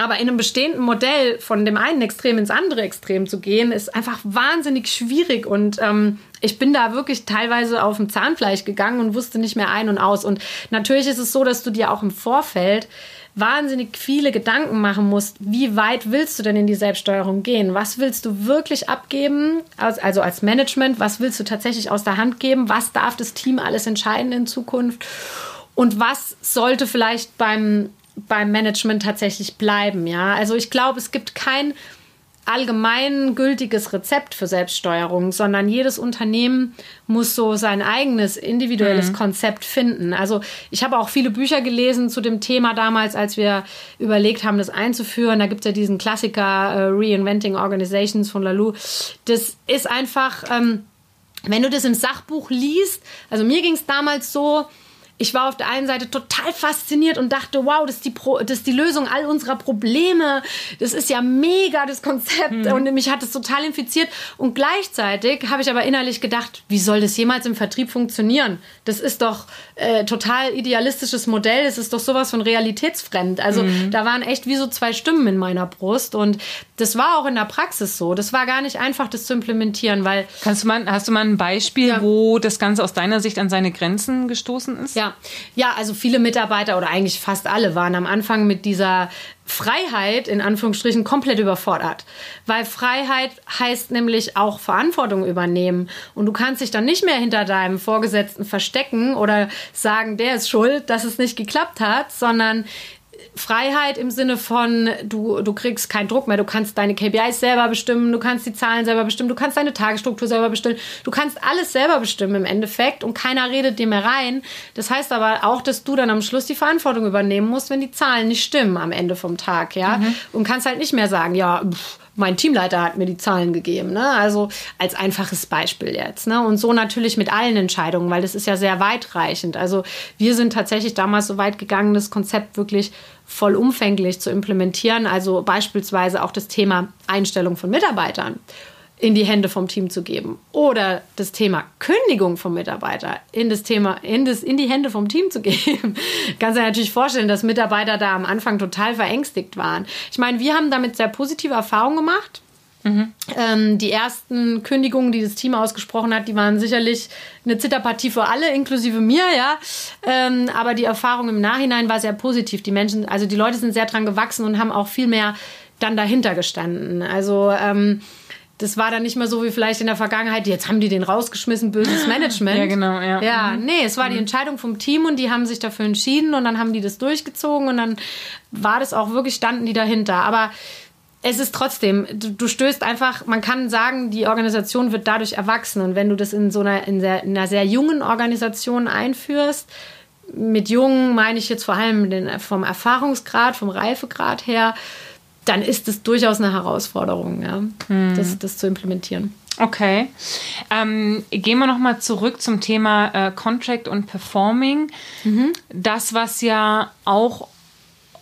C: aber in einem bestehenden Modell von dem einen Extrem ins andere Extrem zu gehen, ist einfach wahnsinnig schwierig. Und ähm, ich bin da wirklich teilweise auf dem Zahnfleisch gegangen und wusste nicht mehr ein und aus. Und natürlich ist es so, dass du dir auch im Vorfeld wahnsinnig viele Gedanken machen musst, wie weit willst du denn in die Selbststeuerung gehen? Was willst du wirklich abgeben, also als Management? Was willst du tatsächlich aus der Hand geben? Was darf das Team alles entscheiden in Zukunft? Und was sollte vielleicht beim, beim Management tatsächlich bleiben? Ja, also ich glaube, es gibt kein allgemeingültiges Rezept für Selbststeuerung, sondern jedes Unternehmen muss so sein eigenes individuelles mhm. Konzept finden. Also ich habe auch viele Bücher gelesen zu dem Thema damals, als wir überlegt haben, das einzuführen. Da gibt es ja diesen Klassiker äh, Reinventing Organizations von Lalou. Das ist einfach, ähm, wenn du das im Sachbuch liest, also mir ging es damals so, ich war auf der einen Seite total fasziniert und dachte, wow, das ist die, Pro das ist die Lösung all unserer Probleme. Das ist ja mega, das Konzept. Mhm. Und mich hat es total infiziert. Und gleichzeitig habe ich aber innerlich gedacht, wie soll das jemals im Vertrieb funktionieren? Das ist doch äh, total idealistisches Modell. Das ist doch sowas von realitätsfremd. Also mhm. da waren echt wie so zwei Stimmen in meiner Brust. Und das war auch in der Praxis so. Das war gar nicht einfach, das zu implementieren, weil.
A: Kannst du mal, hast du mal ein Beispiel, ja. wo das Ganze aus deiner Sicht an seine Grenzen gestoßen ist?
C: Ja, ja, also viele Mitarbeiter oder eigentlich fast alle waren am Anfang mit dieser Freiheit in Anführungsstrichen komplett überfordert. Weil Freiheit heißt nämlich auch Verantwortung übernehmen. Und du kannst dich dann nicht mehr hinter deinem Vorgesetzten verstecken oder sagen, der ist schuld, dass es nicht geklappt hat, sondern Freiheit im Sinne von, du, du kriegst keinen Druck mehr, du kannst deine KPIs selber bestimmen, du kannst die Zahlen selber bestimmen, du kannst deine Tagesstruktur selber bestimmen, du kannst alles selber bestimmen im Endeffekt und keiner redet dir mehr rein. Das heißt aber auch, dass du dann am Schluss die Verantwortung übernehmen musst, wenn die Zahlen nicht stimmen am Ende vom Tag, ja. Mhm. Und kannst halt nicht mehr sagen, ja, pff, mein Teamleiter hat mir die Zahlen gegeben. Ne? Also als einfaches Beispiel jetzt. Ne? Und so natürlich mit allen Entscheidungen, weil das ist ja sehr weitreichend. Also wir sind tatsächlich damals so weit gegangen, das Konzept wirklich vollumfänglich zu implementieren. Also beispielsweise auch das Thema Einstellung von Mitarbeitern in die Hände vom Team zu geben oder das Thema Kündigung vom Mitarbeiter in das Thema in, das, in die Hände vom Team zu [laughs] geben. Kannst du dir natürlich vorstellen, dass Mitarbeiter da am Anfang total verängstigt waren. Ich meine, wir haben damit sehr positive Erfahrungen gemacht. Mhm. Ähm, die ersten Kündigungen, die das Team ausgesprochen hat, die waren sicherlich eine Zitterpartie für alle, inklusive mir, ja. Ähm, aber die Erfahrung im Nachhinein war sehr positiv. Die Menschen, also die Leute sind sehr dran gewachsen und haben auch viel mehr dann dahinter gestanden. Also ähm, das war dann nicht mehr so wie vielleicht in der Vergangenheit, jetzt haben die den rausgeschmissen, böses [laughs] Management.
A: Ja, genau, ja.
C: Ja,
A: Mhm.
C: nee, es war die Entscheidung vom Team und die haben sich dafür entschieden und dann haben die das durchgezogen und dann war das auch wirklich, standen die dahinter. Aber es ist trotzdem, du, du stößt einfach, man kann sagen, die Organisation wird dadurch erwachsen und wenn du das in so einer, in, sehr, in einer sehr jungen Organisation einführst, mit jungen meine ich jetzt vor allem den, vom Erfahrungsgrad, vom Reifegrad her, dann ist es durchaus eine Herausforderung, ja, das, das zu implementieren.
A: Okay. Ähm, gehen wir nochmal zurück zum Thema äh, Contract und Performing. Das, was ja auch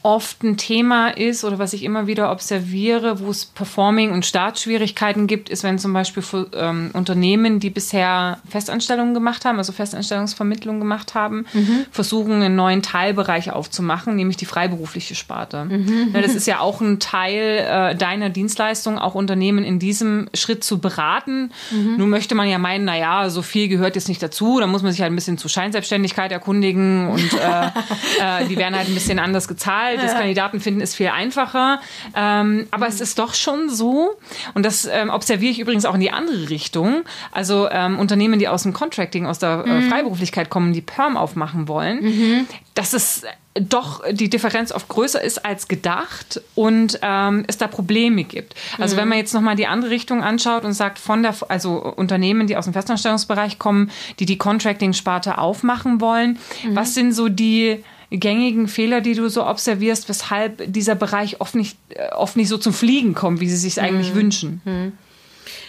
A: oft ein Thema ist oder was ich immer wieder observiere, wo es Performing und Startschwierigkeiten gibt, ist, wenn zum Beispiel für, ähm, Unternehmen, die bisher Festanstellungen gemacht haben, also Festanstellungsvermittlung gemacht haben, versuchen, einen neuen Teilbereich aufzumachen, nämlich die freiberufliche Sparte. Ja, das ist ja auch ein Teil äh, deiner Dienstleistung, auch Unternehmen in diesem Schritt zu beraten. Nun möchte man ja meinen, naja, so viel gehört jetzt nicht dazu, da muss man sich halt ein bisschen zur Scheinselbstständigkeit erkundigen und äh, [laughs] äh, die werden halt ein bisschen anders gezahlt. Das Kandidaten finden ist viel einfacher. Ähm, aber es ist doch schon so, und das ähm, observiere ich übrigens auch in die andere Richtung. Also ähm, Unternehmen, die aus dem Contracting, aus der äh, Freiberuflichkeit kommen, die Perm aufmachen wollen, dass es doch die Differenz oft größer ist als gedacht und ähm, es da Probleme gibt. Also wenn man jetzt nochmal die andere Richtung anschaut und sagt, von der, also Unternehmen, die aus dem Festanstellungsbereich kommen, die die Contracting-Sparte aufmachen wollen, was sind so die gängigen Fehler, die du so observierst, weshalb dieser Bereich oft nicht, äh, oft nicht so zum Fliegen kommt, wie sie sich eigentlich wünschen?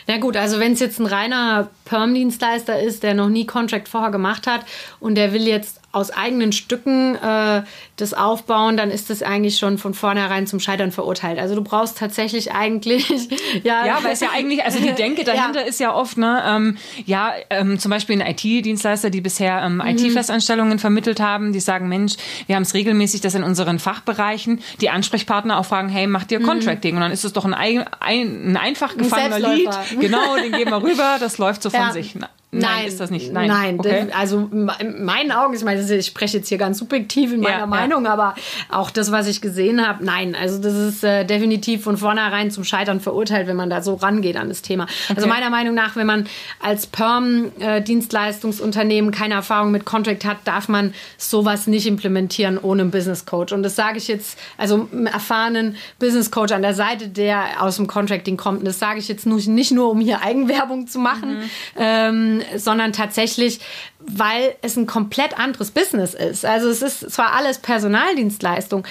C: Na gut, also wenn es jetzt ein reiner Perm-Dienstleister ist, der noch nie Contract vorher gemacht hat und der will jetzt aus eigenen Stücken äh, das aufbauen, dann ist das eigentlich schon von vornherein zum Scheitern verurteilt. Also du brauchst tatsächlich eigentlich [laughs] ja,
A: Ja, weil es ja eigentlich, also die Denke [laughs] dahinter
C: Ja.
A: ist ja oft, ne, ähm, ja, ähm, zum Beispiel ein IT-Dienstleister, die bisher ähm, IT-Festanstellungen vermittelt haben, die sagen, Mensch, wir haben es regelmäßig, dass in unseren Fachbereichen die Ansprechpartner auch fragen, hey, macht ihr Contracting? Und dann ist es doch ein, ein, ein einfach gefangener Lied. [laughs] Genau, den geben wir rüber, das läuft so von
C: Ja.
A: sich. Na, nein, ist das nicht. Nein,
C: Nein,
A: okay.
C: also in meinen Augen, ich meine, ich spreche jetzt hier ganz subjektiv in meiner
A: Ja, ja.
C: Meinung, aber auch das, was ich gesehen habe, nein, also das ist äh, definitiv von vornherein zum Scheitern verurteilt, wenn man da so rangeht an das Thema. Also
A: Okay.
C: meiner Meinung nach, wenn man als Perm-Dienstleistungsunternehmen keine Erfahrung mit Contract hat, darf man sowas nicht implementieren ohne einen Business Coach. Und das sage ich jetzt, also einem erfahrenen Business Coach an der Seite, der aus dem Contracting kommt. Und das sage ich jetzt nicht nur, um hier Eigenwerbung zu machen, ähm, sondern tatsächlich, weil es ein komplett anderes Business ist. Also es ist zwar alles Personaldienstleistung,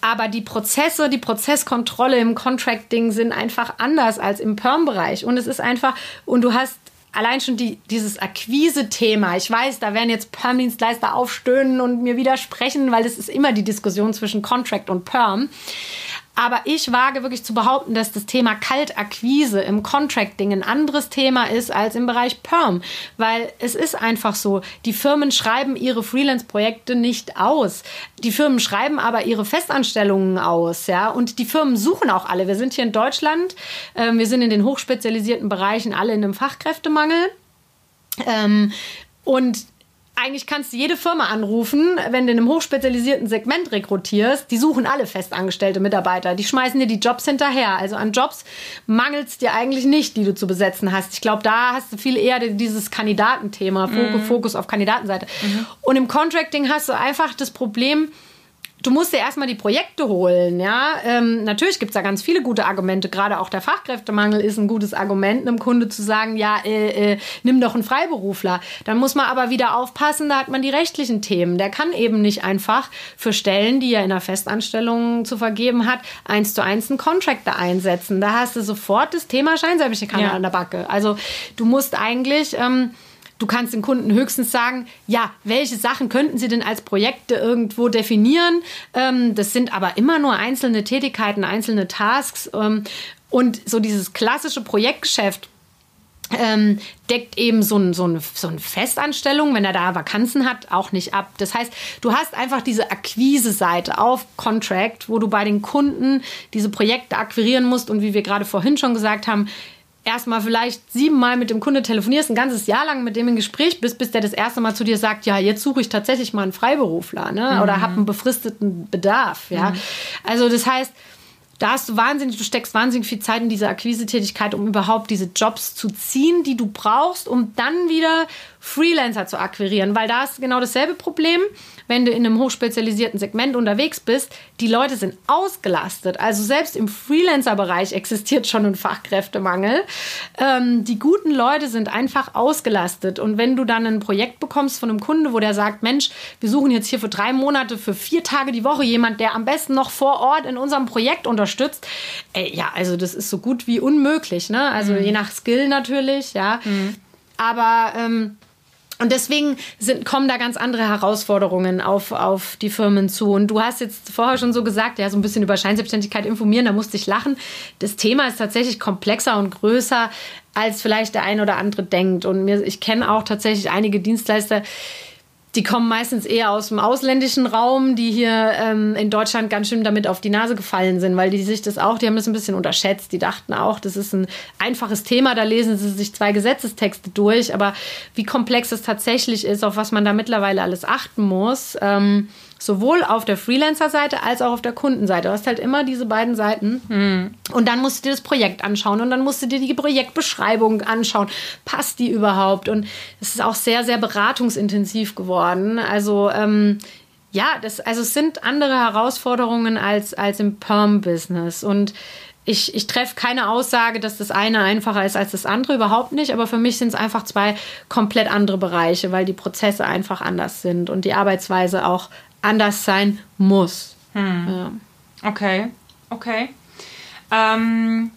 C: aber die Prozesse, die Prozesskontrolle im Contracting sind einfach anders als im Perm-Bereich. Und es ist einfach, und du hast allein schon die, dieses Akquise-Thema. Ich weiß, da werden jetzt Perm-Dienstleister aufstöhnen und mir widersprechen, weil das ist immer die Diskussion zwischen Contract und Perm. Aber ich wage wirklich zu behaupten, dass das Thema Kaltakquise im Contracting ein anderes Thema ist als im Bereich Perm. Weil es ist einfach so, die Firmen schreiben ihre Freelance-Projekte nicht aus. Die Firmen schreiben aber ihre Festanstellungen aus. Ja? Und die Firmen suchen auch alle. Wir sind hier in Deutschland, ähm, wir sind in den hochspezialisierten Bereichen alle in einem Fachkräftemangel. Ähm, und eigentlich kannst du jede Firma anrufen, wenn du in einem hochspezialisierten Segment rekrutierst. Die suchen alle festangestellte Mitarbeiter. Die schmeißen dir die Jobs hinterher. Also an Jobs mangelt es dir eigentlich nicht, die du zu besetzen hast. Ich glaube, da hast du viel eher dieses Kandidatenthema, Fokus, Fokus auf Kandidatenseite. Und im Contracting hast du einfach das Problem, du musst dir erstmal die Projekte holen, ja. Ähm, natürlich gibt es da ganz viele gute Argumente. Gerade auch der Fachkräftemangel ist ein gutes Argument, einem Kunde zu sagen, ja, äh, äh, nimm doch einen Freiberufler. Dann muss man aber wieder aufpassen, da hat man die rechtlichen Themen. Der kann eben nicht einfach für Stellen, die er in einer Festanstellung zu vergeben hat, eins zu eins einen Contractor einsetzen. Da hast du sofort das Thema Scheinselbstständigkeit
A: Ja.
C: an der Backe. Also du musst eigentlich... Ähm, Du kannst den Kunden höchstens sagen, ja, welche Sachen könnten sie denn als Projekte irgendwo definieren? Ähm, das sind aber immer nur einzelne Tätigkeiten, einzelne Tasks. Ähm, und so dieses klassische Projektgeschäft, ähm, deckt eben so, ein, so, eine, so eine Festanstellung, wenn er da Vakanzen hat, auch nicht ab. Das heißt, du hast einfach diese Akquise-Seite auf Contract, wo du bei den Kunden diese Projekte akquirieren musst und wie wir gerade vorhin schon gesagt haben, erstmal vielleicht siebenmal mit dem Kunde telefonierst, ein ganzes Jahr lang mit dem im Gespräch bist, bis der das erste Mal zu dir sagt, ja, jetzt suche ich tatsächlich mal einen Freiberufler ne? oder habe einen befristeten Bedarf. Ja? Also das heißt, da hast du wahnsinnig, du steckst wahnsinnig viel Zeit in diese Akquisetätigkeit, um überhaupt diese Jobs zu ziehen, die du brauchst, um dann wieder Freelancer zu akquirieren, weil da ist genau dasselbe Problem, wenn du in einem hochspezialisierten Segment unterwegs bist. Die Leute sind ausgelastet. Also selbst im Freelancer-Bereich existiert schon ein Fachkräftemangel. Ähm, die guten Leute sind einfach ausgelastet. Und wenn du dann ein Projekt bekommst von einem Kunde, wo der sagt, Mensch, wir suchen jetzt hier für drei Monate, für vier Tage die Woche jemand, der am besten noch vor Ort in unserem Projekt unterstützt. Äh, ja, also das ist so gut wie unmöglich. Ne? Also mhm. je nach Skill natürlich, ja. Mhm. Aber ähm, und deswegen sind, kommen da ganz andere Herausforderungen auf, auf die Firmen zu. Und du hast jetzt vorher schon so gesagt, ja, so ein bisschen über Scheinselbstständigkeit informieren, da musste ich lachen. Das Thema ist tatsächlich komplexer und größer, als vielleicht der ein oder andere denkt. Und mir, ich kenne auch tatsächlich einige Dienstleister, die kommen meistens eher aus dem ausländischen Raum, die hier ähm, in Deutschland ganz schön damit auf die Nase gefallen sind, weil die sich das auch, die haben das ein bisschen unterschätzt. Die dachten auch, das ist ein einfaches Thema, da lesen sie sich zwei Gesetzestexte durch, aber wie komplex es tatsächlich ist, auf was man da mittlerweile alles achten muss. Ähm, Sowohl auf der Freelancer-Seite als auch auf der Kundenseite. Du hast halt immer diese beiden Seiten. Mhm. Und dann musst du dir das Projekt anschauen und dann musst du dir die Projektbeschreibung anschauen. Passt die überhaupt? Und es ist auch sehr, sehr beratungsintensiv geworden. Also, ähm, ja, das, also es sind andere Herausforderungen als, als im Perm-Business. Und ich, ich treffe keine Aussage, dass das eine einfacher ist als das andere, überhaupt nicht. Aber für mich sind es einfach zwei komplett andere Bereiche, weil die Prozesse einfach anders sind und die Arbeitsweise auch anders sein muss.
A: Hm. Ja. Okay, okay. Ähm,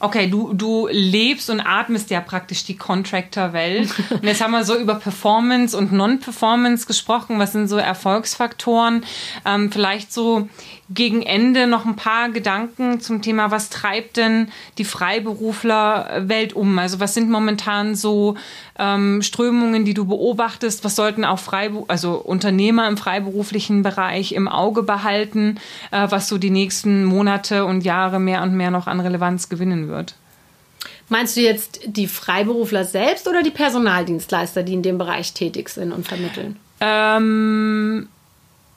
A: okay, du, du lebst und atmest ja praktisch die Contractor-Welt. [laughs] Und jetzt haben wir so über Performance und Non-Performance gesprochen. Was sind so Erfolgsfaktoren? Ähm, vielleicht so gegen Ende noch ein paar Gedanken zum Thema, was treibt denn die Freiberuflerwelt um? Also was sind momentan so ähm, Strömungen, die du beobachtest? Was sollten auch Freibu also Unternehmer im freiberuflichen Bereich im Auge behalten, äh, was so die nächsten Monate und Jahre mehr und mehr noch an Relevanz gewinnen wird?
C: Meinst du jetzt die Freiberufler selbst oder die Personaldienstleister, die in dem Bereich tätig sind und vermitteln?
A: Ähm,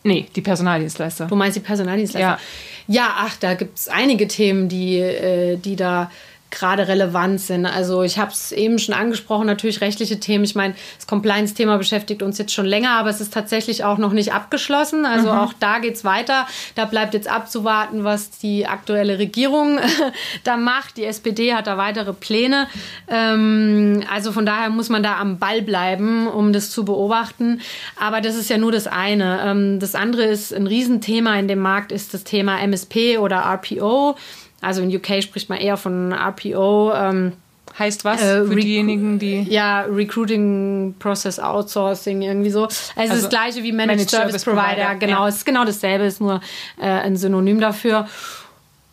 A: Nee, die Personaldienstleister.
C: Du meinst die Personaldienstleister? Ja, ja ach, da gibt es einige Themen, die, äh, die da gerade relevant sind. Also ich habe es eben schon angesprochen, natürlich rechtliche Themen. Ich meine, das Compliance-Thema beschäftigt uns jetzt schon länger, aber es ist tatsächlich auch noch nicht abgeschlossen. Also mhm. auch da geht es weiter. Da bleibt jetzt abzuwarten, was die aktuelle Regierung [laughs] da macht. Die SPD hat da weitere Pläne. Ähm, also von daher muss man da am Ball bleiben, um das zu beobachten. Aber das ist ja nur das eine. Ähm, das andere ist ein Riesenthema in dem Markt, ist das Thema MSP oder RPO. Also in UK spricht man eher von RPO. Ähm,
A: heißt was äh, für diejenigen, die.
C: Ja, Recruiting Process Outsourcing, irgendwie so. Also, also das gleiche wie Managed, Managed Service, Service, Provider. Provider. Genau, ja. es ist genau dasselbe, ist nur äh, ein Synonym dafür.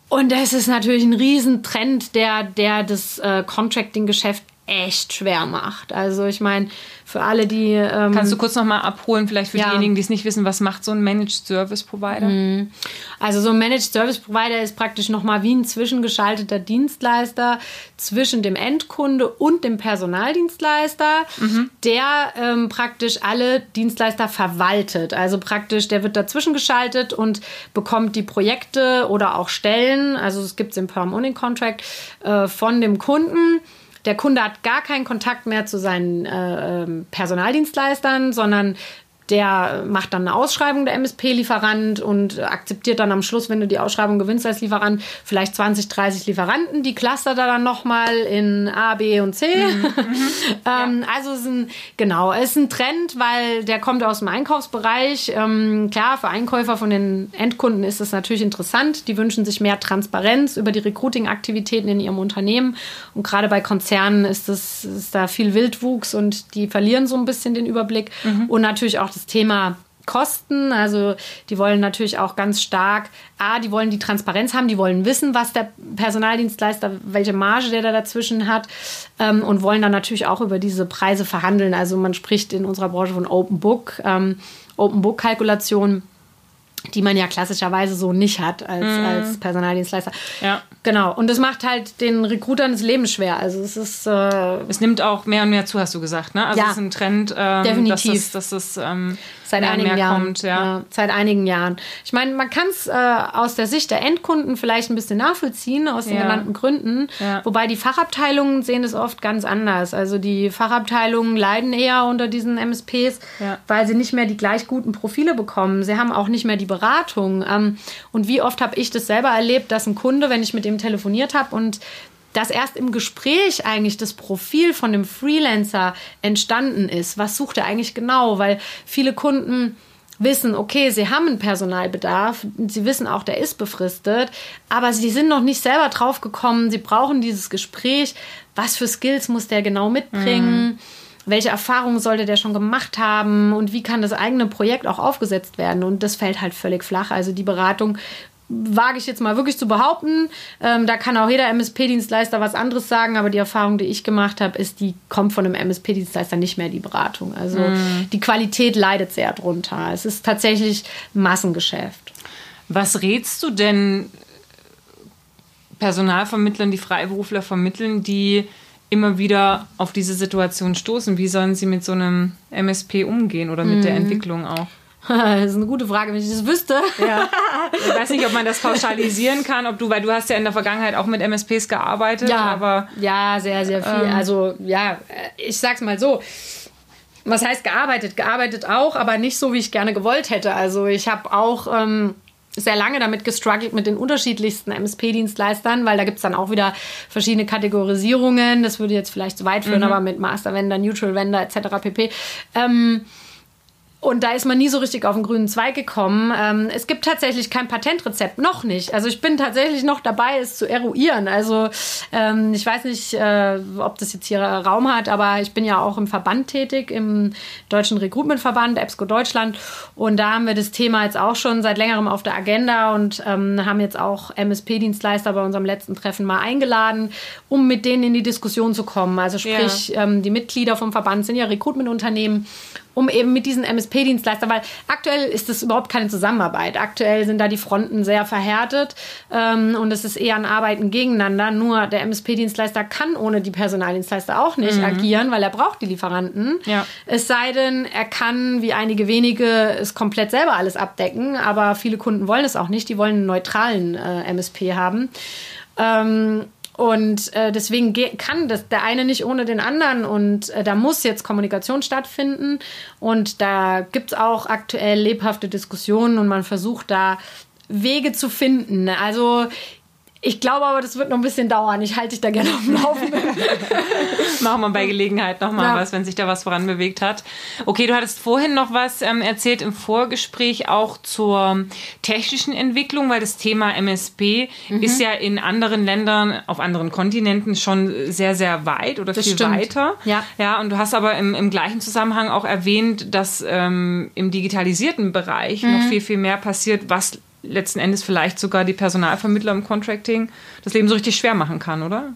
C: Und das ist natürlich ein Riesentrend, der, der das äh, Contracting-Geschäft echt schwer macht. Also ich meine, für alle, die... Ähm,
A: Kannst du kurz nochmal abholen, vielleicht für ja. diejenigen, die es nicht wissen, was macht so ein Managed Service Provider? Mhm.
C: Also so ein Managed Service Provider ist praktisch nochmal wie ein zwischengeschalteter Dienstleister zwischen dem Endkunde und dem Personaldienstleister, mhm. der ähm, praktisch alle Dienstleister verwaltet. Also praktisch, der wird dazwischen geschaltet und bekommt die Projekte oder auch Stellen, also es gibt es im Perm und in Contract, äh, von dem Kunden der Kunde hat gar keinen Kontakt mehr zu seinen äh, ähm, Personaldienstleistern, sondern der macht dann eine Ausschreibung der MSP-Lieferant und akzeptiert dann am Schluss, wenn du die Ausschreibung gewinnst als Lieferant, vielleicht 20, 30 Lieferanten. Die clustert er dann nochmal in A, B und C. Mhm. [laughs] mhm. ähm, ja. Also es ist ein, genau, es ist ein Trend, weil der kommt aus dem Einkaufsbereich. Ähm, klar, für Einkäufer von den Endkunden ist das natürlich interessant. Die wünschen sich mehr Transparenz über die Recruiting-Aktivitäten in ihrem Unternehmen. Und gerade bei Konzernen ist, das, ist da viel Wildwuchs und die verlieren so ein bisschen den Überblick. Mhm. Und natürlich auch das Thema Kosten. Also die wollen natürlich auch ganz stark, a, die wollen die Transparenz haben, die wollen wissen, was der Personaldienstleister, welche Marge der da dazwischen hat ähm, und wollen dann natürlich auch über diese Preise verhandeln. Also man spricht in unserer Branche von Open Book, ähm, Open Book Kalkulation die man ja klassischerweise so nicht hat als, mm. als Personaldienstleister. Ja. Genau. Und das macht halt den Recruitern das Leben schwer. Also es ist. Äh
A: es nimmt auch mehr und mehr zu, hast du gesagt, ne? Also
C: ja,
A: es ist ein Trend, ähm,
C: definitiv.
A: dass es, dass es ähm,
C: seit
A: mehr,
C: einigen
A: mehr
C: Jahren.
A: kommt. Ja.
C: Ja, seit einigen Jahren. Ich meine, man kann es äh, aus der Sicht der Endkunden vielleicht ein bisschen nachvollziehen, aus den
A: Ja.
C: genannten Gründen.
A: Ja.
C: Wobei die Fachabteilungen sehen es oft ganz anders. Also die Fachabteilungen leiden eher unter diesen MSPs, weil sie nicht mehr die gleich guten Profile bekommen. Sie haben auch nicht mehr die Beratung. Ähm, und wie oft habe ich das selber erlebt, dass ein Kunde, wenn ich mit dem telefoniert habe und dass erst im Gespräch eigentlich das Profil von dem Freelancer entstanden ist. Was sucht er eigentlich genau? Weil viele Kunden wissen, okay, sie haben einen Personalbedarf, sie wissen auch, der ist befristet, aber sie sind noch nicht selber drauf gekommen, sie brauchen dieses Gespräch, was für Skills muss der genau mitbringen, welche Erfahrungen sollte der schon gemacht haben und wie kann das eigene Projekt auch aufgesetzt werden und das fällt halt völlig flach. Also die Beratung wage ich jetzt mal wirklich zu behaupten. Ähm, da kann auch jeder MSP-Dienstleister was anderes sagen, aber die Erfahrung, die ich gemacht habe, ist, die kommt von einem MSP-Dienstleister nicht mehr die Beratung. Also die Qualität leidet sehr drunter. Es ist tatsächlich Massengeschäft.
A: Was rätst du denn Personalvermittlern, die Freiberufler vermitteln, die immer wieder auf diese Situation stoßen? Wie sollen sie mit so einem MSP umgehen oder mit der Entwicklung auch? [laughs]
C: Das ist eine gute Frage, wenn ich das wüsste.
A: Ja. Ich weiß nicht, ob man das pauschalisieren kann, ob du, weil du hast ja in der Vergangenheit auch mit MSPs gearbeitet, aber
C: ja, sehr, sehr viel.
A: Ähm.
C: also ja, ich sag's mal so. Was heißt gearbeitet? Gearbeitet auch, aber nicht so, wie ich gerne gewollt hätte. Also ich habe auch ähm, sehr lange damit gestruggelt mit den unterschiedlichsten MSP-Dienstleistern, weil da gibt's dann auch wieder verschiedene Kategorisierungen. Das würde jetzt vielleicht zu weit führen, aber mit Master Vendor, Neutral Vendor etc. pp. Ähm, und da ist man nie so richtig auf den grünen Zweig gekommen. Ähm, es gibt tatsächlich kein Patentrezept, noch nicht. Also ich bin tatsächlich noch dabei, es zu eruieren. Also ähm, ich weiß nicht, äh, ob das jetzt hier Raum hat, aber ich bin ja auch im Verband tätig, im Deutschen Recruitment-Verband, EBSCO Deutschland. Und da haben wir das Thema jetzt auch schon seit längerem auf der Agenda und ähm, haben jetzt auch MSP-Dienstleister bei unserem letzten Treffen mal eingeladen, um mit denen in die Diskussion zu kommen. Also sprich, ähm, die Mitglieder vom Verband sind ja Recruitment-Unternehmen um eben mit diesen MSP-Dienstleistern, weil aktuell ist das überhaupt keine Zusammenarbeit. Aktuell sind da die Fronten sehr verhärtet ähm, und es ist eher ein Arbeiten gegeneinander. Nur der MSP-Dienstleister kann ohne die Personaldienstleister auch nicht agieren, weil er braucht die Lieferanten.
A: Ja.
C: Es sei denn, er kann, wie einige wenige, es komplett selber alles abdecken, aber viele Kunden wollen es auch nicht. Die wollen einen neutralen äh, MSP haben. Ähm, und äh, deswegen ge- kann das der eine nicht ohne den anderen. Und äh, da muss jetzt Kommunikation stattfinden. Und da gibt es auch aktuell lebhafte Diskussionen und man versucht da Wege zu finden. Also ich glaube aber, das wird noch ein bisschen dauern. Ich halte dich da gerne auf dem Laufenden. [laughs]
A: machen wir bei Gelegenheit nochmal
C: Ja.
A: was, wenn sich da was voran bewegt hat. Okay, du hattest vorhin noch was ähm, erzählt im Vorgespräch auch zur technischen Entwicklung, weil das Thema MSP
C: Mhm.
A: ist ja in anderen Ländern, auf anderen Kontinenten schon sehr, sehr weit oder
C: Das
A: viel
C: stimmt.
A: weiter.
C: Ja.
A: ja, und du hast aber im, im gleichen Zusammenhang auch erwähnt, dass ähm, im digitalisierten Bereich noch
C: Mhm.
A: viel, viel mehr passiert, was letzten Endes vielleicht sogar die Personalvermittler im Contracting das Leben so richtig schwer machen kann, oder?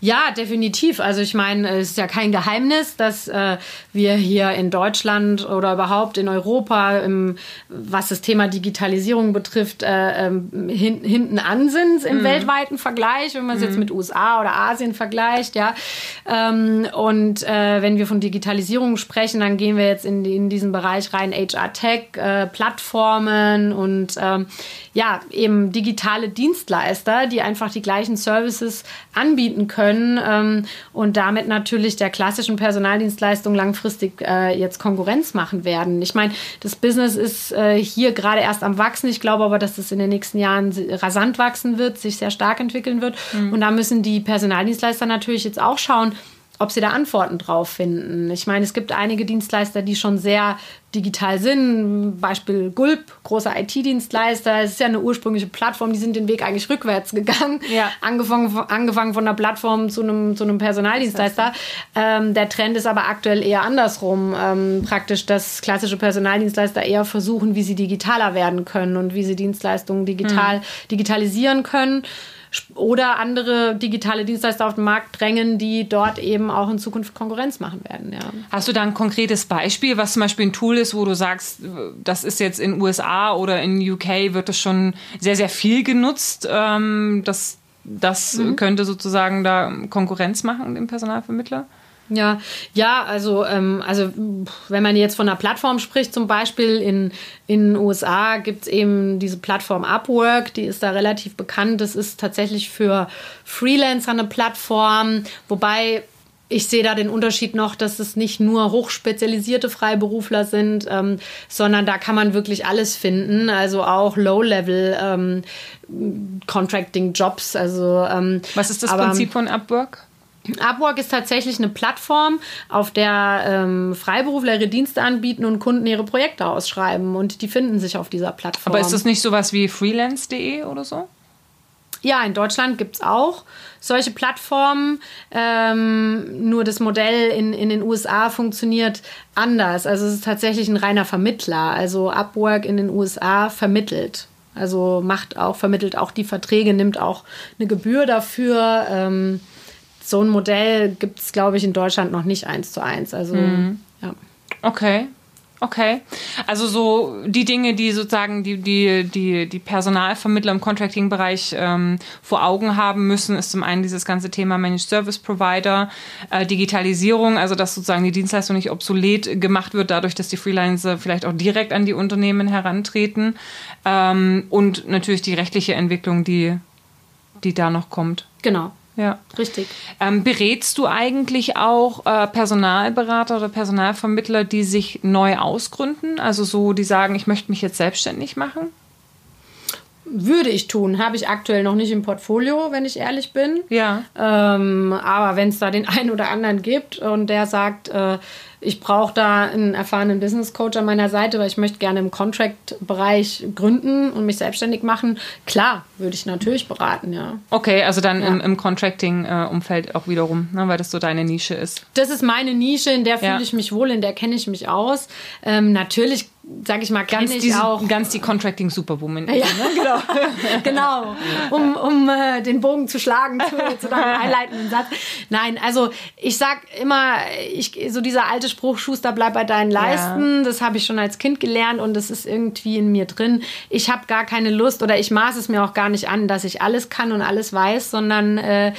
C: Ja, definitiv. Also ich meine, es ist ja kein Geheimnis, dass äh, wir hier in Deutschland oder überhaupt in Europa, im, was das Thema Digitalisierung betrifft, äh, ähm, hin, hinten an sind im weltweiten Vergleich, wenn man es jetzt mit USA oder Asien vergleicht, ja. Ähm, und äh, wenn wir von Digitalisierung sprechen, dann gehen wir jetzt in, in diesen Bereich rein HR-Tech, äh, Plattformen und ähm, ja, eben digitale Dienstleister, die einfach die gleichen Services anbieten können ähm, und damit natürlich der klassischen Personaldienstleistung langfristig äh, jetzt Konkurrenz machen werden. Ich meine, das Business ist äh, hier gerade erst am Wachsen. Ich glaube aber, dass es in den nächsten Jahren rasant wachsen wird, sich sehr stark entwickeln wird. Und da müssen die Personaldienstleister natürlich jetzt auch schauen, ob sie da Antworten drauf finden. Ich meine, es gibt einige Dienstleister, die schon sehr digital sind. Beispiel Gulp, großer IT-Dienstleister. Es ist ja eine ursprüngliche Plattform, die sind den Weg eigentlich rückwärts gegangen.
A: Ja.
C: Angefangen, von- angefangen von einer Plattform zu einem, zu einem Personaldienstleister. Ähm, der Trend ist aber aktuell eher andersrum. Ähm, praktisch, dass klassische Personaldienstleister eher versuchen, wie sie digitaler werden können und wie sie Dienstleistungen digital digitalisieren können oder andere digitale Dienstleister auf den Markt drängen, die dort eben auch in Zukunft Konkurrenz machen werden. Ja.
A: Hast du da ein konkretes Beispiel, was zum Beispiel ein Tool ist, wo du sagst, das ist jetzt in USA oder in UK wird das schon sehr, sehr viel genutzt? Ähm, das das könnte sozusagen da Konkurrenz machen, dem Personalvermittler?
C: Ja, ja, also, ähm, also wenn man jetzt von einer Plattform spricht, zum Beispiel in, in den USA gibt es eben diese Plattform Upwork, die ist da relativ bekannt. Das ist tatsächlich für Freelancer eine Plattform, wobei ich sehe da den Unterschied noch, dass es nicht nur hochspezialisierte Freiberufler sind, ähm, sondern da kann man wirklich alles finden, also auch Low-Level ähm, Contracting-Jobs. Also, ähm,
A: Was ist das aber, Prinzip von Upwork?
C: Upwork ist tatsächlich eine Plattform, auf der ähm, Freiberufler ihre Dienste anbieten und Kunden ihre Projekte ausschreiben. Und die finden sich auf dieser Plattform.
A: Aber ist das nicht sowas wie freelance.de oder so?
C: Ja, in Deutschland gibt es auch solche Plattformen. Ähm, nur das Modell in, in den USA funktioniert anders. Also es ist tatsächlich ein reiner Vermittler. Also Upwork in den USA vermittelt. Also macht auch, vermittelt auch die Verträge, nimmt auch eine Gebühr dafür. Ähm, so ein Modell gibt es, glaube ich, in Deutschland noch nicht eins zu eins. Also, mhm. ja.
A: Okay. Okay. Also so die Dinge, die sozusagen die, die, die, die Personalvermittler im Contracting-Bereich ähm, vor Augen haben müssen, ist zum einen dieses ganze Thema Managed Service Provider, äh, Digitalisierung, also dass sozusagen die Dienstleistung nicht obsolet gemacht wird, dadurch, dass die Freelancer vielleicht auch direkt an die Unternehmen herantreten. Ähm, und natürlich die rechtliche Entwicklung, die, die da noch kommt.
C: Genau.
A: Ja,
C: richtig.
A: Ähm, berätst du eigentlich auch äh, Personalberater oder Personalvermittler, die sich neu ausgründen? Also so, die sagen, ich möchte mich jetzt selbstständig machen?
C: Würde ich tun, habe ich aktuell noch nicht im Portfolio, wenn ich ehrlich bin.
A: Ja.
C: Ähm, aber wenn es da den einen oder anderen gibt und der sagt, äh, ich brauche da einen erfahrenen Business Coach an meiner Seite, weil ich möchte gerne im Contract-Bereich gründen und mich selbstständig machen. Klar, würde ich natürlich beraten, ja.
A: Okay, also dann ja. im, im Contracting-Umfeld auch wiederum, ne, weil das so deine Nische ist.
C: Das ist meine Nische, in der fühle ja. ich mich wohl, in der kenne ich mich aus. Ähm, natürlich sag ich mal,
A: ganz
C: ich
A: die,
C: auch.
A: Ganz die Contracting Superwoman.
C: Ja, ne? [laughs] genau. genau. Um, um äh, den Bogen zu schlagen zu, zu deinem [laughs] einleitenden Satz. Nein, also ich sag immer, ich, so dieser alte Spruch, Schuster, bleib bei deinen Leisten, ja. das habe ich schon als Kind gelernt und das ist irgendwie in mir drin. Ich habe gar keine Lust oder ich maße es mir auch gar nicht an, dass ich alles kann und alles weiß, sondern äh,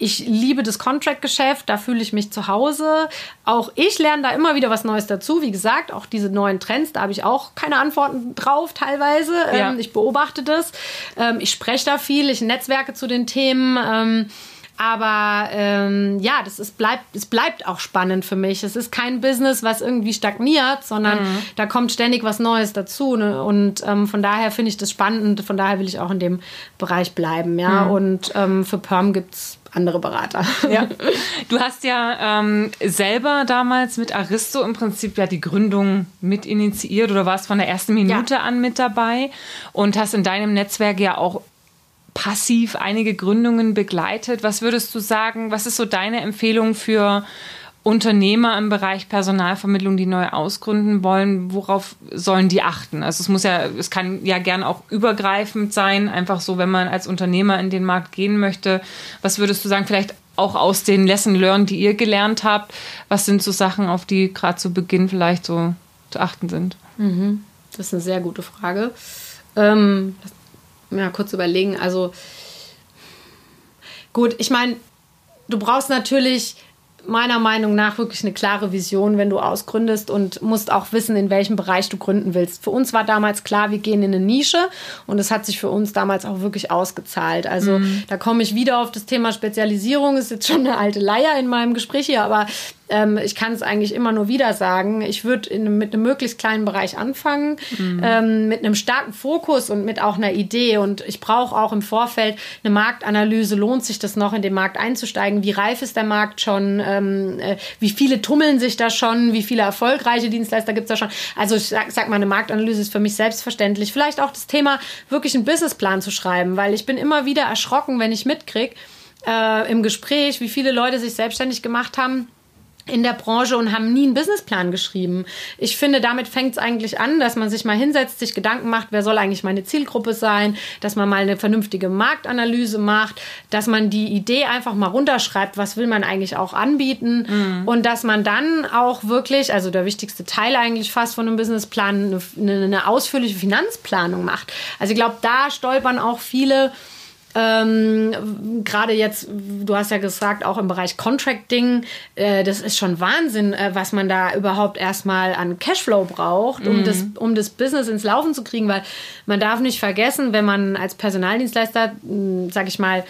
C: ich liebe das Contract-Geschäft, da fühle ich mich zu Hause. Auch ich lerne da immer wieder was Neues dazu. Wie gesagt, auch diese neuen Trends, da habe ich auch keine Antworten drauf teilweise. Ja. Ähm, ich beobachte das. Ähm, ich spreche da viel, ich netzwerke zu den Themen. Ähm, aber ähm, ja, das ist, bleibt, es bleibt auch spannend für mich. Es ist kein Business, was irgendwie stagniert, sondern mhm. da kommt ständig was Neues dazu. Ne? Und ähm, von daher finde ich das spannend von daher will ich auch in dem Bereich bleiben. Ja? Mhm. Und ähm, für Perm gibt es andere Berater.
A: Ja. [laughs] Du hast ja ähm, selber damals mit Aristo im Prinzip ja die Gründung mit initiiert oder warst von der ersten Minute ja. an mit dabei und hast in deinem Netzwerk ja auch passiv einige Gründungen begleitet. Was würdest du sagen, was ist so deine Empfehlung für Unternehmer im Bereich Personalvermittlung, die neu ausgründen wollen, worauf sollen die achten? Also es muss ja, es kann ja gern auch übergreifend sein, einfach so, wenn man als Unternehmer in den Markt gehen möchte. Was würdest du sagen, vielleicht auch aus den Lesson Learned, die ihr gelernt habt, was sind so Sachen, auf die gerade zu Beginn vielleicht so zu achten sind?
C: Mhm. Das ist eine sehr gute Frage. Ähm, ja, kurz überlegen. Also gut, ich meine, du brauchst natürlich meiner Meinung nach wirklich eine klare Vision, wenn du ausgründest und musst auch wissen, in welchem Bereich du gründen willst. Für uns war damals klar, wir gehen in eine Nische und es hat sich für uns damals auch wirklich ausgezahlt. Also mhm. da komme ich wieder auf das Thema Spezialisierung, ist jetzt schon eine alte Leier in meinem Gespräch hier, aber ähm, ich kann es eigentlich immer nur wieder sagen. Ich würde mit einem möglichst kleinen Bereich anfangen, mhm. ähm, mit einem starken Fokus und mit auch einer Idee. Und ich brauche auch im Vorfeld eine Marktanalyse. Lohnt sich das noch, in den Markt einzusteigen? Wie reif ist der Markt schon? Ähm, äh, wie viele tummeln sich da schon? Wie viele erfolgreiche Dienstleister gibt es da schon? Also ich sag, sag mal, eine Marktanalyse ist für mich selbstverständlich. Vielleicht auch das Thema, wirklich einen Businessplan zu schreiben, weil ich bin immer wieder erschrocken, wenn ich mitkriege, äh, im Gespräch, wie viele Leute sich selbstständig gemacht haben in der Branche und haben nie einen Businessplan geschrieben. Ich finde, damit fängt es eigentlich an, dass man sich mal hinsetzt, sich Gedanken macht, wer soll eigentlich meine Zielgruppe sein, dass man mal eine vernünftige Marktanalyse macht, dass man die Idee einfach mal runterschreibt, was will man eigentlich auch anbieten mhm. und dass man dann auch wirklich, also der wichtigste Teil eigentlich fast von einem Businessplan, eine, eine ausführliche Finanzplanung macht. Also ich glaube, da stolpern auch viele Ähm, Gerade jetzt, du hast ja gesagt, auch im Bereich Contracting, äh, das ist schon Wahnsinn, äh, was man da überhaupt erstmal an Cashflow braucht, um, mhm. das, um das Business ins Laufen zu kriegen, weil man darf nicht vergessen, wenn man als Personaldienstleister, sag ich mal,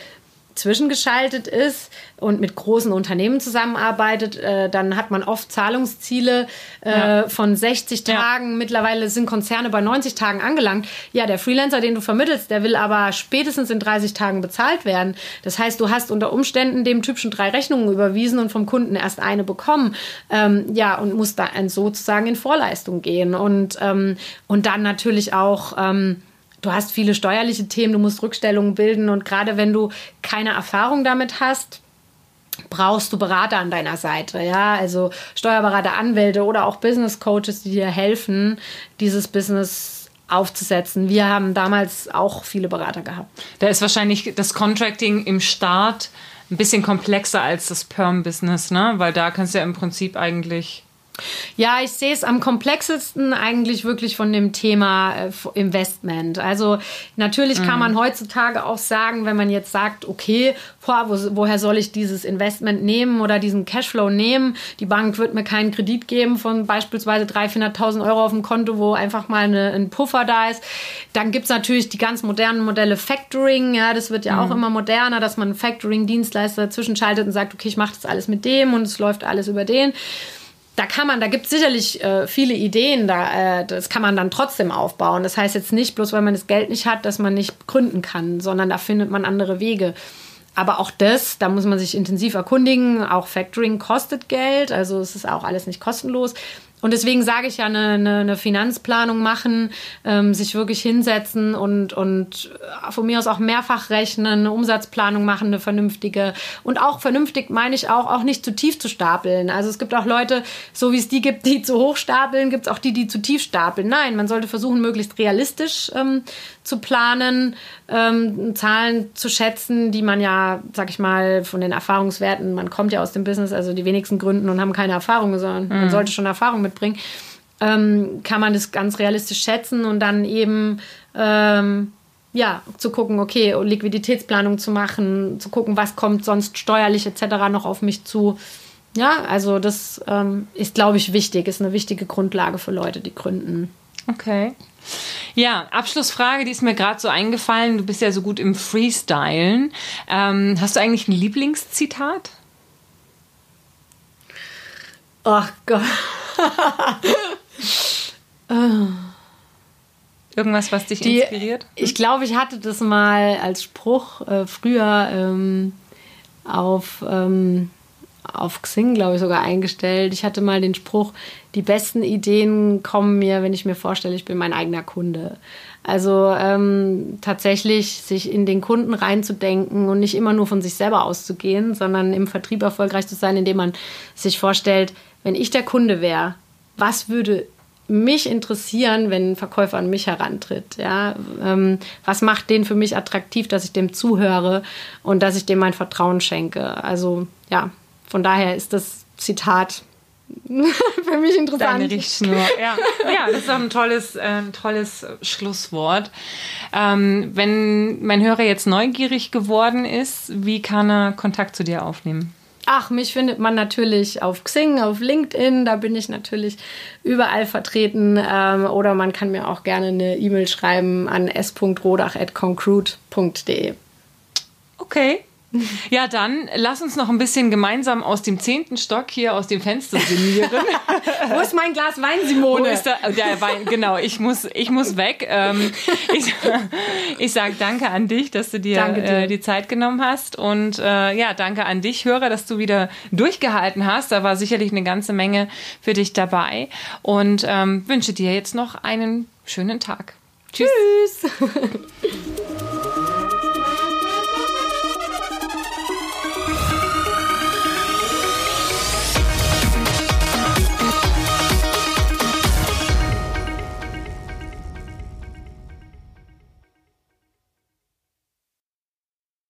C: zwischengeschaltet ist und mit großen Unternehmen zusammenarbeitet, äh, dann hat man oft Zahlungsziele äh, ja. von 60 Tagen. Ja. Mittlerweile sind Konzerne bei 90 Tagen angelangt. Ja, der Freelancer, den du vermittelst, der will aber spätestens in 30 Tagen bezahlt werden. Das heißt, du hast unter Umständen dem Typ schon drei Rechnungen überwiesen und vom Kunden erst eine bekommen. Ähm, ja, und musst da sozusagen in Vorleistung gehen. Und, ähm, und dann natürlich auch. Ähm, du hast viele steuerliche Themen, du musst Rückstellungen bilden und gerade wenn du keine Erfahrung damit hast, brauchst du Berater an deiner Seite, ja, also Steuerberater, Anwälte oder auch Business Coaches, die dir helfen, dieses Business aufzusetzen. Wir haben damals auch viele Berater gehabt.
A: Da ist wahrscheinlich das Contracting im Start ein bisschen komplexer als das Perm-Business, ne? Weil da kannst du ja im Prinzip eigentlich
C: ja, ich sehe es am komplexesten eigentlich wirklich von dem Thema äh, Investment. Also natürlich mhm. kann man heutzutage auch sagen, wenn man jetzt sagt, okay, boah, wo, woher soll ich dieses Investment nehmen oder diesen Cashflow nehmen? Die Bank wird mir keinen Kredit geben von beispielsweise 300.000, 400.000 Euro auf dem Konto, wo einfach mal eine, ein Puffer da ist. Dann gibt es natürlich die ganz modernen Modelle Factoring. Ja, das wird ja mhm. auch immer moderner, dass man Factoring-Dienstleister zwischenschaltet und sagt, okay, ich mache das alles mit dem und es läuft alles über den da kann man, da gibt es sicherlich äh, viele Ideen, da, äh, das kann man dann trotzdem aufbauen. Das heißt jetzt nicht, bloß weil man das Geld nicht hat, dass man nicht gründen kann, sondern da findet man andere Wege. Aber auch das, da muss man sich intensiv erkundigen. Auch Factoring kostet Geld, also es ist auch alles nicht kostenlos. Und deswegen sage ich ja, eine, eine, eine Finanzplanung machen, ähm, sich wirklich hinsetzen und, und von mir aus auch mehrfach rechnen, eine Umsatzplanung machen, eine vernünftige. Und auch vernünftig meine ich auch, auch nicht zu tief zu stapeln. Also es gibt auch Leute, so wie es die gibt, die zu hoch stapeln, gibt es auch die, die zu tief stapeln. Nein, man sollte versuchen, möglichst realistisch ähm, zu planen, ähm, Zahlen zu schätzen, die man ja, sag ich mal, von den Erfahrungswerten, man kommt ja aus dem Business, also die wenigsten gründen und haben keine Erfahrung, sondern mhm. man sollte schon Erfahrung mitbringen, ähm, kann man das ganz realistisch schätzen und dann eben ähm, ja, zu gucken, okay, Liquiditätsplanung zu machen, zu gucken, was kommt sonst steuerlich etc. noch auf mich zu. Ja, also das ähm, ist, glaube ich, wichtig, ist eine wichtige Grundlage für Leute, die gründen.
A: Okay. Ja, Abschlussfrage, die ist mir gerade so eingefallen. Du bist ja so gut im Freestylen. Ähm, hast du eigentlich ein Lieblingszitat?
C: Ach Gott. [laughs]
A: Irgendwas, was dich die, inspiriert?
C: Ich glaube, ich hatte das mal als Spruch äh, früher ähm, auf. Ähm, auf Xing, glaube ich, sogar eingestellt. Ich hatte mal den Spruch, die besten Ideen kommen mir, wenn ich mir vorstelle, ich bin mein eigener Kunde. Also ähm, tatsächlich sich in den Kunden reinzudenken und nicht immer nur von sich selber auszugehen, sondern im Vertrieb erfolgreich zu sein, indem man sich vorstellt, wenn ich der Kunde wäre, was würde mich interessieren, wenn ein Verkäufer an mich herantritt. Ja? Ähm, was macht den für mich attraktiv, dass ich dem zuhöre und dass ich dem mein Vertrauen schenke? Also ja, von daher ist das Zitat [laughs] für mich interessant.
A: Deine Richtschnur. Ja. ja, das ist auch ein tolles, äh, ein tolles Schlusswort. Ähm, wenn mein Hörer jetzt neugierig geworden ist, wie kann er Kontakt zu dir aufnehmen?
C: Ach, mich findet man natürlich auf Xing, auf LinkedIn, da bin ich natürlich überall vertreten. Ähm, oder man kann mir auch gerne eine E-Mail schreiben an s.rodach.concrude.de.
A: Okay, [laughs] ja, dann lass uns noch ein bisschen gemeinsam aus dem zehnten Stock hier aus dem Fenster sinnieren. [laughs]
C: Wo ist mein Glas Wein, Simone? Wo
A: ist der, der Wein? Genau, ich muss, ich muss weg. Ähm, [laughs] ich ich sage danke an dich, dass du dir, äh, die Zeit genommen hast. Und äh, ja, danke an dich, Hörer, dass du wieder durchgehalten hast. Da war sicherlich eine ganze Menge für dich dabei. Und ähm, wünsche dir jetzt noch einen schönen Tag.
C: Tschüss. Tschüss.